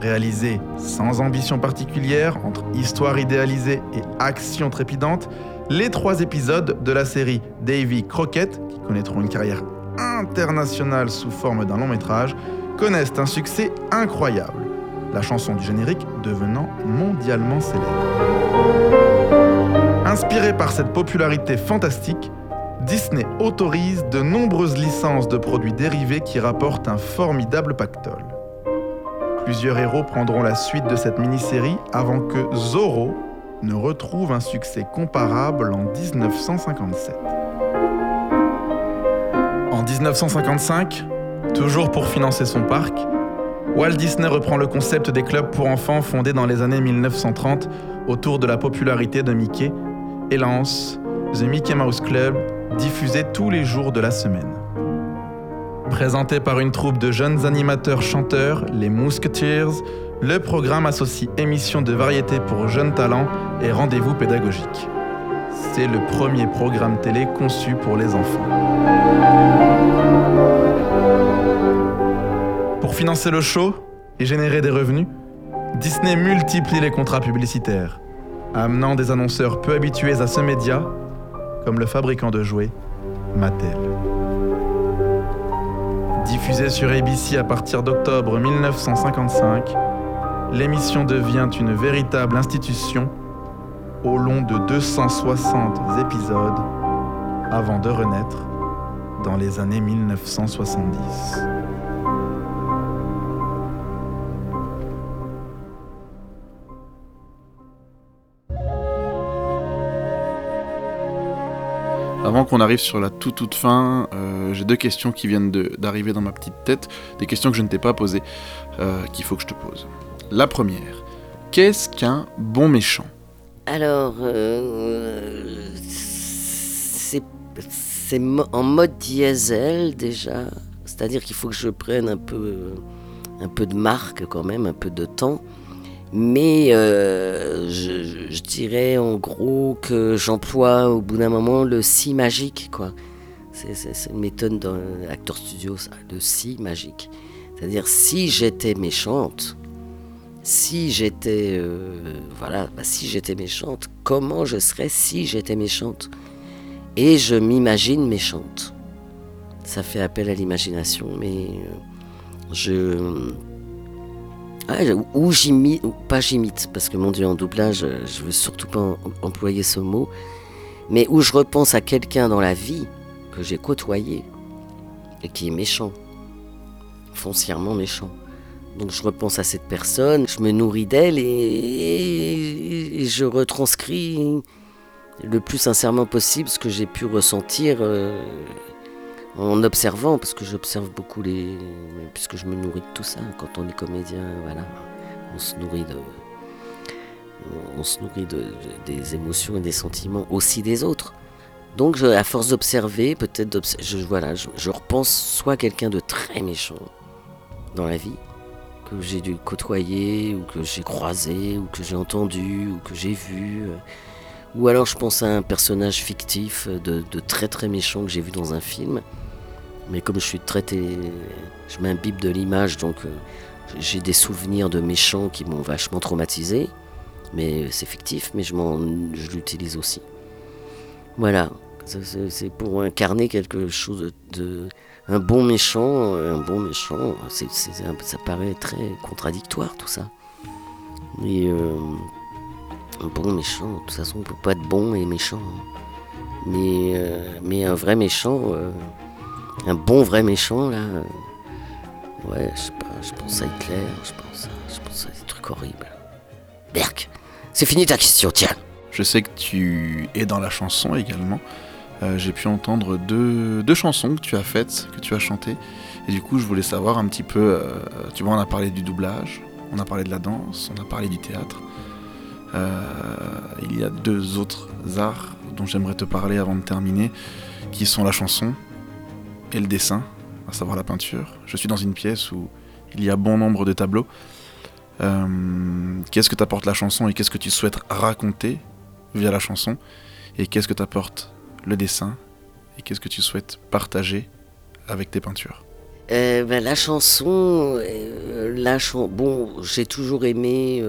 Speaker 8: Réalisé sans ambition particulière, entre histoire idéalisée et action trépidante, les trois épisodes de la série Davy Crockett, qui connaîtront une carrière internationale sous forme d'un long métrage, connaissent un succès incroyable, la chanson du générique devenant mondialement célèbre. Inspiré par cette popularité fantastique, Disney autorise de nombreuses licences de produits dérivés qui rapportent un formidable pactole. Plusieurs héros prendront la suite de cette mini-série avant que Zorro ne retrouve un succès comparable en 1957. En 1955, toujours pour financer son parc, Walt Disney reprend le concept des clubs pour enfants fondés dans les années 1930 autour de la popularité de Mickey et lance The Mickey Mouse Club, diffusé tous les jours de la semaine. Présenté par une troupe de jeunes animateurs chanteurs, les Musketeers, le programme associe émissions de variété pour jeunes talents et rendez-vous pédagogiques. C'est le premier programme télé conçu pour les enfants. Pour financer le show et générer des revenus, Disney multiplie les contrats publicitaires, amenant des annonceurs peu habitués à ce média, comme le fabricant de jouets Mattel. Diffusée sur ABC à partir d'octobre 1955, l'émission devient une véritable institution au long de 260 épisodes avant de renaître dans les années 1970.
Speaker 2: Avant qu'on arrive sur la toute toute fin, euh, j'ai deux questions qui viennent d'arriver dans ma petite tête, des questions que je ne t'ai pas posées, euh, qu'il faut que je te pose. La première, qu'est-ce qu'un bon méchant?
Speaker 1: Alors, euh, c'est en mode diesel déjà, c'est-à-dire qu'il faut que je prenne un peu, un peu de marque quand même, un peu de temps. Mais euh, je, dirais en gros que j'emploie au bout d'un moment le si magique, quoi. C'est, une méthode dans l'acteur studio, ça, le si magique. C'est-à-dire si j'étais méchante, si j'étais, euh, voilà, bah, si j'étais méchante, comment je serais si j'étais méchante? Et je m'imagine méchante. Ça fait appel à l'imagination, mais euh, je ah, ou- j'imite, ou pas j'imite, parce que mon Dieu, en doublage, euh, je veux surtout pas em- employer ce mot, mais où je repense à quelqu'un dans la vie que j'ai côtoyé et qui est méchant, foncièrement méchant. Donc je repense à cette personne, je me nourris d'elle et je retranscris le plus sincèrement possible ce que j'ai pu ressentir euh, en observant, parce que j'observe beaucoup les. puisque je me nourris de tout ça. Quand on est comédien, voilà, on se nourrit de. On se nourrit de, de- des émotions et des sentiments aussi des autres. Donc, à force d'observer, peut-être je, voilà, je, je repense soit quelqu'un de très méchant dans la vie, que j'ai dû côtoyer, ou que j'ai croisé, ou que j'ai entendu, ou que j'ai vu. euh, Ou alors je pense à un personnage fictif de, de très très méchant que j'ai vu dans un film. Mais comme je suis très. té- Je m'imbibe de l'image, donc euh, j'ai des souvenirs de méchants qui m'ont vachement traumatisé. Mais c'est fictif, mais je, je l'utilise aussi. Voilà. C'est- pour incarner quelque chose de, un bon méchant, un bon méchant. ça paraît très contradictoire tout ça. Mais euh, un bon méchant, de toute façon, on peut pas être bon et méchant. hein. Mais, euh, mais un vrai méchant, euh, un bon vrai méchant là, euh, ouais, je sais pas, je pense à Hitler, je pense à, je pense à des trucs horribles. Berk, c'est fini ta question, tiens.
Speaker 2: Je sais que tu es dans la chanson également. Euh, J'ai pu entendre deux, chansons que tu as faites, que tu as chantées. Et du coup, je voulais savoir un petit peu. euh, tu vois, on a parlé du doublage, on a parlé de la danse, on a parlé du théâtre. Il y a deux autres arts dont j'aimerais te parler avant de terminer, qui sont la chanson et le dessin, à savoir la peinture. Je suis dans une pièce où il y a bon nombre de tableaux. Euh, qu'est-ce que t'apporte la chanson et qu'est-ce que tu souhaites raconter via la chanson et qu'est-ce que t'apporte le dessin et qu'est-ce que tu souhaites partager avec tes peintures?
Speaker 1: Euh, ben, la chanson, euh, la bon, j'ai toujours aimé.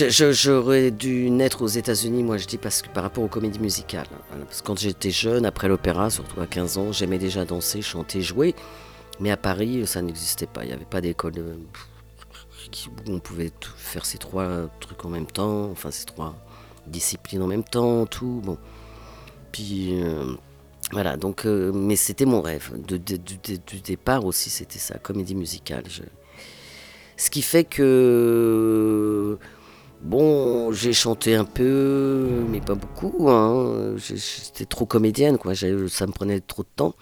Speaker 1: Euh, J'aurais dû naître aux États-Unis, moi je dis, parce que par rapport aux comédies musicales. hein, parce que quand j'étais jeune, après l'opéra, surtout à 15 ans, j'aimais déjà danser, chanter, jouer. Mais à Paris, ça n'existait pas. Il n'y avait pas d'école qui- où on pouvait faire ces trois trucs en même temps, enfin ces trois disciplines en même temps, tout. Bon. Puis. euh, voilà, donc, euh, mais c'était mon rêve. De- du, départ aussi, c'était ça, comédie musicale. Ce qui fait que, bon, j'ai chanté un peu, mais pas beaucoup. Hein. J'étais trop comédienne, quoi. Ça me prenait trop de temps.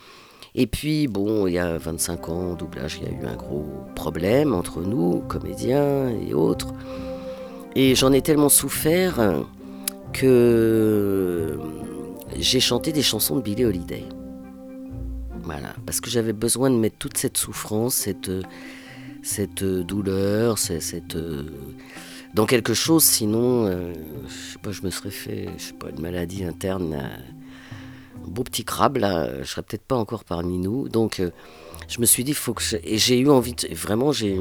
Speaker 1: Et puis, bon, il y a 25 ans, au doublage, il y a eu un gros problème entre nous, comédiens et autres. Et j'en ai tellement souffert que j'ai chanté des chansons de Billie Holiday. Voilà, parce que j'avais besoin de mettre toute cette souffrance, cette, cette douleur, cette, dans quelque chose, sinon, euh, je sais pas, je me serais fait, je sais pas, une maladie interne, euh, un beau petit crabe là, je serais peut-être pas encore parmi nous. Donc, euh, je me suis dit, faut que et j'ai eu envie, de... vraiment, j'ai,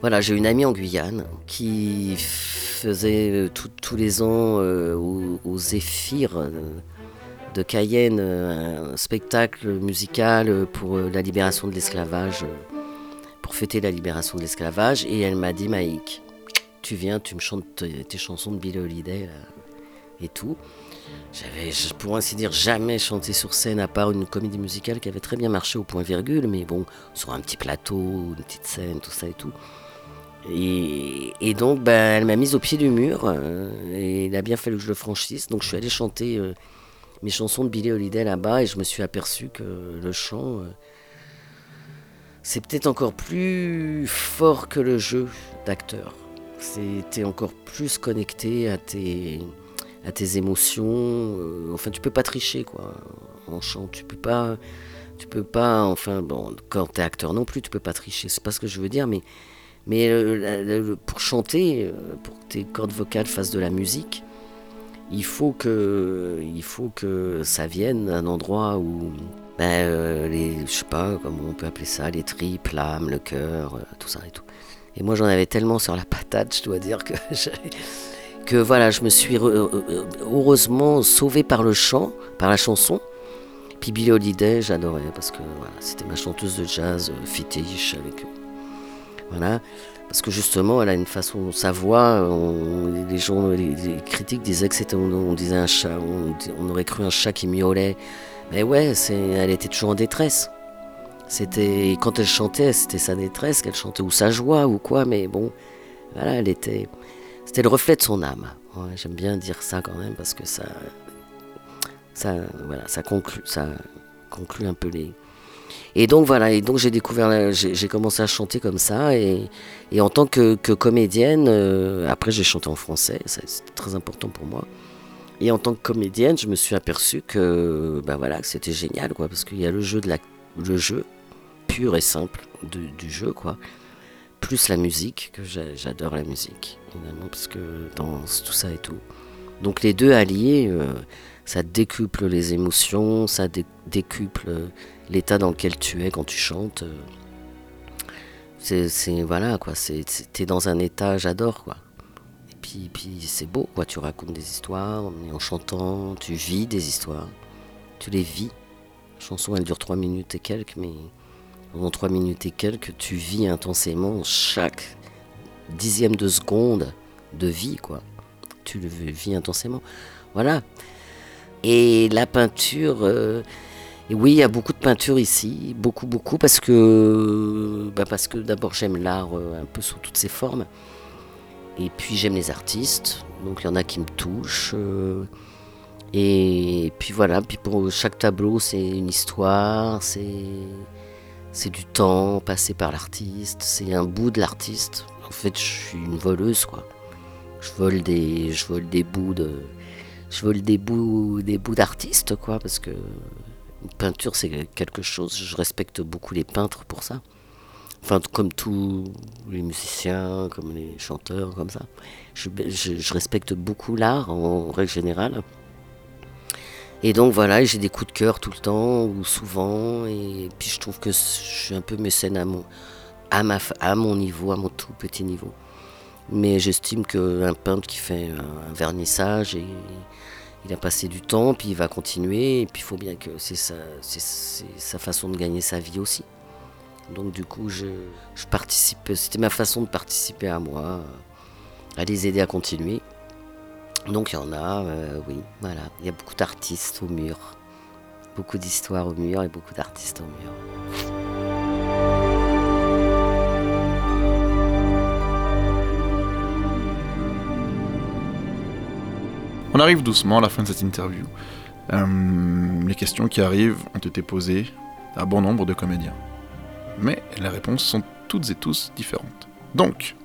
Speaker 1: voilà, j'ai une amie en Guyane qui faisait tous les ans euh, au, au Zéphyr euh, de Cayenne un spectacle musical pour la libération de l'esclavage, pour fêter la libération de l'esclavage. Et elle m'a dit, Maïk, tu viens, tu me chantes tes, chansons de Billie Holiday là, et tout. J'avais, pour ainsi dire, jamais chanté sur scène à part une comédie musicale qui avait très bien marché au point virgule, mais bon, sur un petit plateau, une petite scène, tout ça et tout. Et, donc, ben, elle m'a mise au pied du mur, euh, et il a bien fallu que je le franchisse. Donc, je suis allé chanter euh, mes chansons de Billie Holiday là-bas, et je me suis aperçu que le chant, euh, c'est peut-être encore plus fort que le jeu d'acteur. C'était encore plus connecté à tes, à tes émotions. euh, enfin, tu peux pas tricher, quoi. En chant, tu peux pas. Tu peux pas. Enfin, bon, quand t'es acteur non plus, tu peux pas tricher. C'est pas ce que je veux dire, mais Mais euh, pour chanter, euh, pour que tes cordes vocales fassent de la musique, il faut que, il faut que ça vienne d'un endroit où, ben, les, je sais pas comment on peut appeler ça, les tripes, l'âme, le cœur, tout ça et tout. Et moi j'en avais tellement sur la patate, je dois dire que (laughs) que voilà, je me suis euh, euh, heureusement sauvé par le chant, par la chanson. Puis Billie Holiday, j'adorais parce que voilà, c'était ma chanteuse de jazz euh, fétiche avec voilà, parce que justement, elle a une façon, sa voix, les gens, les, les critiques disaient que c'était, on, disait un chat, on, aurait cru un chat qui miaulait. Mais ouais, elle était toujours en détresse. C'était quand elle chantait, c'était sa détresse qu'elle chantait ou sa joie ou quoi. Mais bon, voilà, elle était, c'était le reflet de son âme. J'aime bien dire ça quand même parce que ça, ça, voilà, ça conclut, ça conclut un peu les. Et donc voilà, et donc j'ai découvert, j'ai commencé à chanter comme ça, et, et en tant que, comédienne, euh, après j'ai chanté en français, ça, c'était très important pour moi. Et en tant que comédienne, je me suis aperçu que, ben voilà, c'était génial, quoi, parce qu'il y a le jeu de la, le jeu pur et simple du, jeu, quoi, plus la musique, que j'a- j'adore la musique, évidemment, parce que danse, tout ça et tout. Donc les deux alliés, euh, ça décuple les émotions, ça dé- décuple euh, l'état dans lequel tu es quand tu chantes. euh. C'est, voilà quoi, t'es dans un état, j'adore quoi. Et puis, puis c'est beau quoi, tu racontes des histoires, mais en chantant, tu vis des histoires, tu les vis. La chanson elle dure 3 minutes et quelques, mais pendant 3 minutes et quelques, tu vis intensément chaque dixième de seconde de vie quoi. Tu le vis intensément. Voilà. Et la peinture, euh, et oui, il y a beaucoup de peinture ici, beaucoup, beaucoup, parce que, bah parce que d'abord j'aime l'art euh, un peu sous toutes ses formes, et puis j'aime les artistes, donc il y en a qui me touchent, euh, et puis voilà, puis pour chaque tableau c'est une histoire, c'est c'est du temps passé par l'artiste, c'est un bout de l'artiste. En fait, je suis une voleuse quoi. Je vole des, je vole des bouts de, je vole des bouts, des bouts d'artistes, quoi, parce que une peinture, c'est quelque chose. Je respecte beaucoup les peintres pour ça. Enfin, comme tous les musiciens, comme les chanteurs, comme ça. Je, je- je respecte beaucoup l'art en règle générale. Et donc voilà, j'ai des coups de cœur tout le temps, ou souvent, et puis je trouve que je suis un peu mécène à mon, à niveau, à mon tout petit niveau. Mais j'estime qu'un peintre qui fait un, vernissage, et, il a passé du temps, puis il va continuer, et puis il faut bien que c'est sa, façon de gagner sa vie aussi. Donc du coup, je, c'était ma façon de participer à moi, à les aider à continuer. Donc il y en a, euh, oui, voilà. Il y a beaucoup d'artistes au mur, beaucoup d'histoires au mur et beaucoup d'artistes au mur.
Speaker 2: On arrive doucement à la fin de cette interview. Euh, les questions qui arrivent ont été posées à bon nombre de comédiens. Mais les réponses sont toutes et tous différentes. Donc,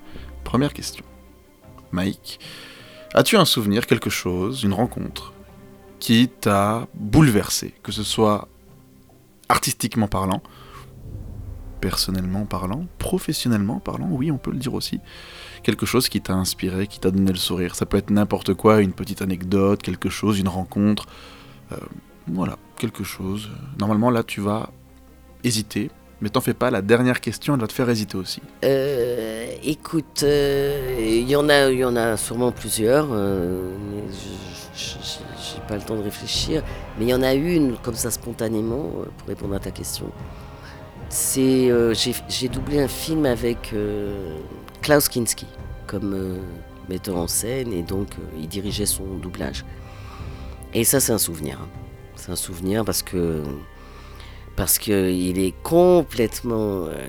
Speaker 2: première question. Mike, as-tu un souvenir, quelque chose, une rencontre qui t'a bouleversé, que ce soit artistiquement parlant, personnellement parlant, professionnellement parlant, oui, on peut le dire aussi, quelque chose qui t'a inspiré, qui t'a donné le sourire? Ça peut être n'importe quoi, une petite anecdote, quelque chose, une rencontre. euh, voilà, quelque chose. Normalement, là, tu vas hésiter, mais t'en fais pas, la dernière question, elle va te faire hésiter aussi.
Speaker 1: Euh, écoute, euh, il y en a, y en a sûrement plusieurs. euh, j'ai pas le temps de réfléchir. Mais il y en a une comme ça spontanément euh, pour répondre à ta question. C'est, euh, j'ai doublé un film avec euh, Klaus Kinski comme euh, metteur en scène et donc euh, il dirigeait son doublage. Et ça, c'est un souvenir. hein. C'est un souvenir parce que parce que il est complètement euh,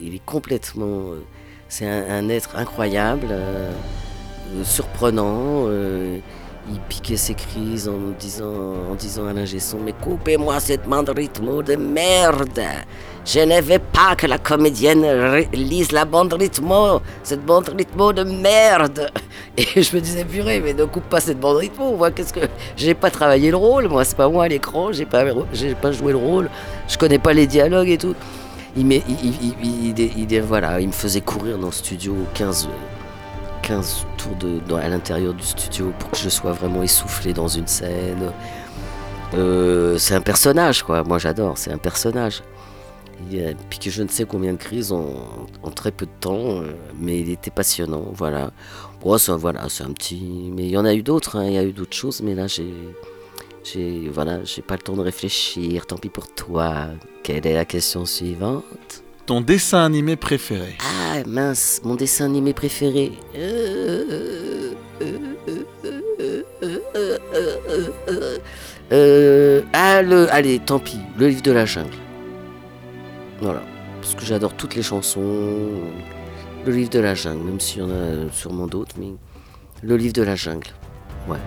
Speaker 1: il est complètement. euh, c'est un, être incroyable, euh, euh, surprenant. Il piquait ses crises en disant, en disant à l'ingé Mais coupez-moi cette bande rythmo de merde Je ne veux pas que la comédienne lise la bande rythmo, cette bande rythmo de merde Et (laughs) je me disais Purée, mais ne coupe pas cette bande rythmo, moi, qu'est-ce que. J'ai pas travaillé le rôle, c'est pas moi à l'écran, j'ai pas, pas joué le rôle, je connais pas les dialogues et tout. il, il, me faisait courir dans le studio 15, euh, 15 tours à l'intérieur du studio pour que je sois vraiment essoufflé dans une scène. Euh, c'est un personnage, quoi. Moi, j'adore. C'est un personnage. Il a piqué je ne sais combien de crises en, très peu de temps, euh, mais il était passionnant. Voilà. Bon, c'est voilà, un petit. Mais il y en a eu d'autres. hein, Il y a eu d'autres choses, mais là, j'ai, j'ai, voilà, pas le temps de réfléchir. Tant pis pour toi. Quelle est la question suivante?
Speaker 2: Ton dessin animé préféré.
Speaker 1: Ah mince, mon dessin animé préféré. Euh, ah, le, allez, tant pis, le livre de la jungle. Voilà, parce que j'adore toutes les chansons. Le livre de la jungle, même s'il y en a sûrement d'autres, mais le livre de la jungle. Ouais.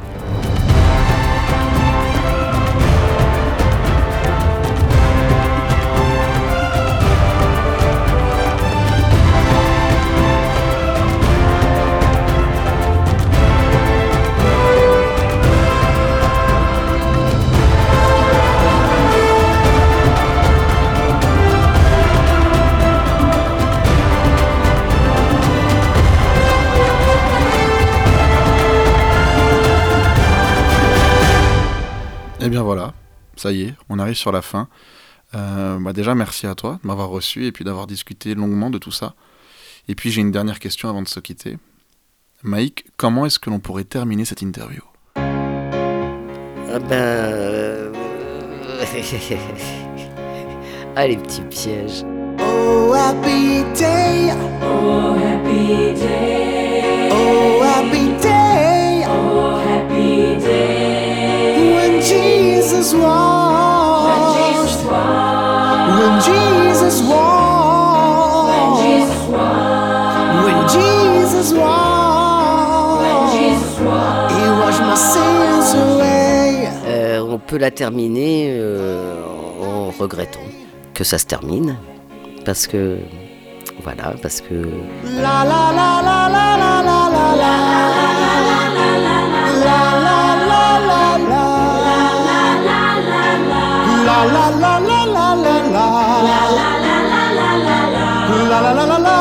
Speaker 2: Eh bien voilà, ça y est, on arrive sur la fin. Euh, bah déjà, merci à toi de m'avoir reçu et puis d'avoir discuté longuement de tout ça. Et puis j'ai une dernière question avant de se quitter. Mike, comment est-ce que l'on pourrait terminer cette interview?
Speaker 1: Ah ben. euh, (laughs) ah, les petits pièges.
Speaker 3: Oh, happy day. Oh, happy day. Jesus washed. When Jesus washed. When Jesus washed. When Jesus washed. When Jesus washed. When Jesus washed. He washed my sins away.
Speaker 1: Euh, on peut la terminer euh, en regrettant que ça se termine. Parce que. Voilà, parce que.
Speaker 3: La la la la la la la la La la la la la la la. La la la la la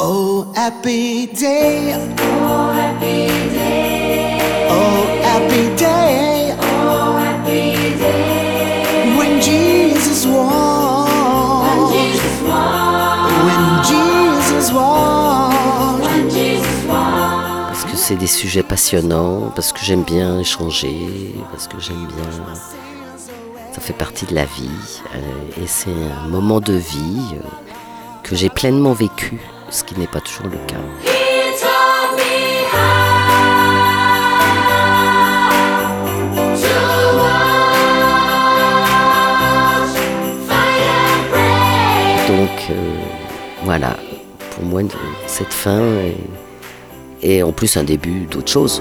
Speaker 3: Oh happy day. Oh happy day. Oh happy day Oh happy day When Jesus washed When Jesus washed When Jesus washed
Speaker 1: c'est des sujets passionnants, parce que j'aime bien échanger, parce que j'aime bien. Ça fait partie de la vie. euh, et c'est un moment de vie euh, que j'ai pleinement vécu, ce qui n'est pas toujours le cas. Donc euh, voilà, pour moi, cette fin est, est en plus un début d'autre chose.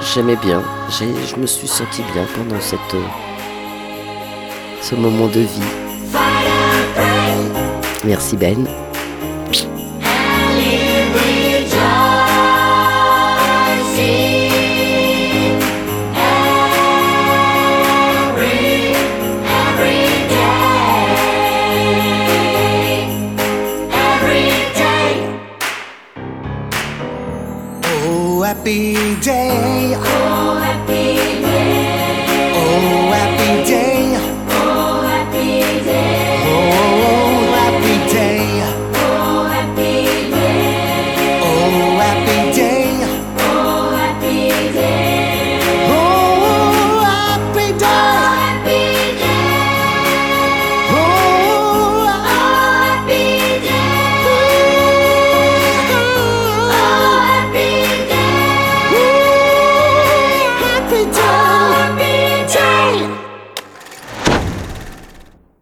Speaker 1: J'aimais bien. Je me suis senti bien pendant cette, euh, ce moment de vie. Merci Ben.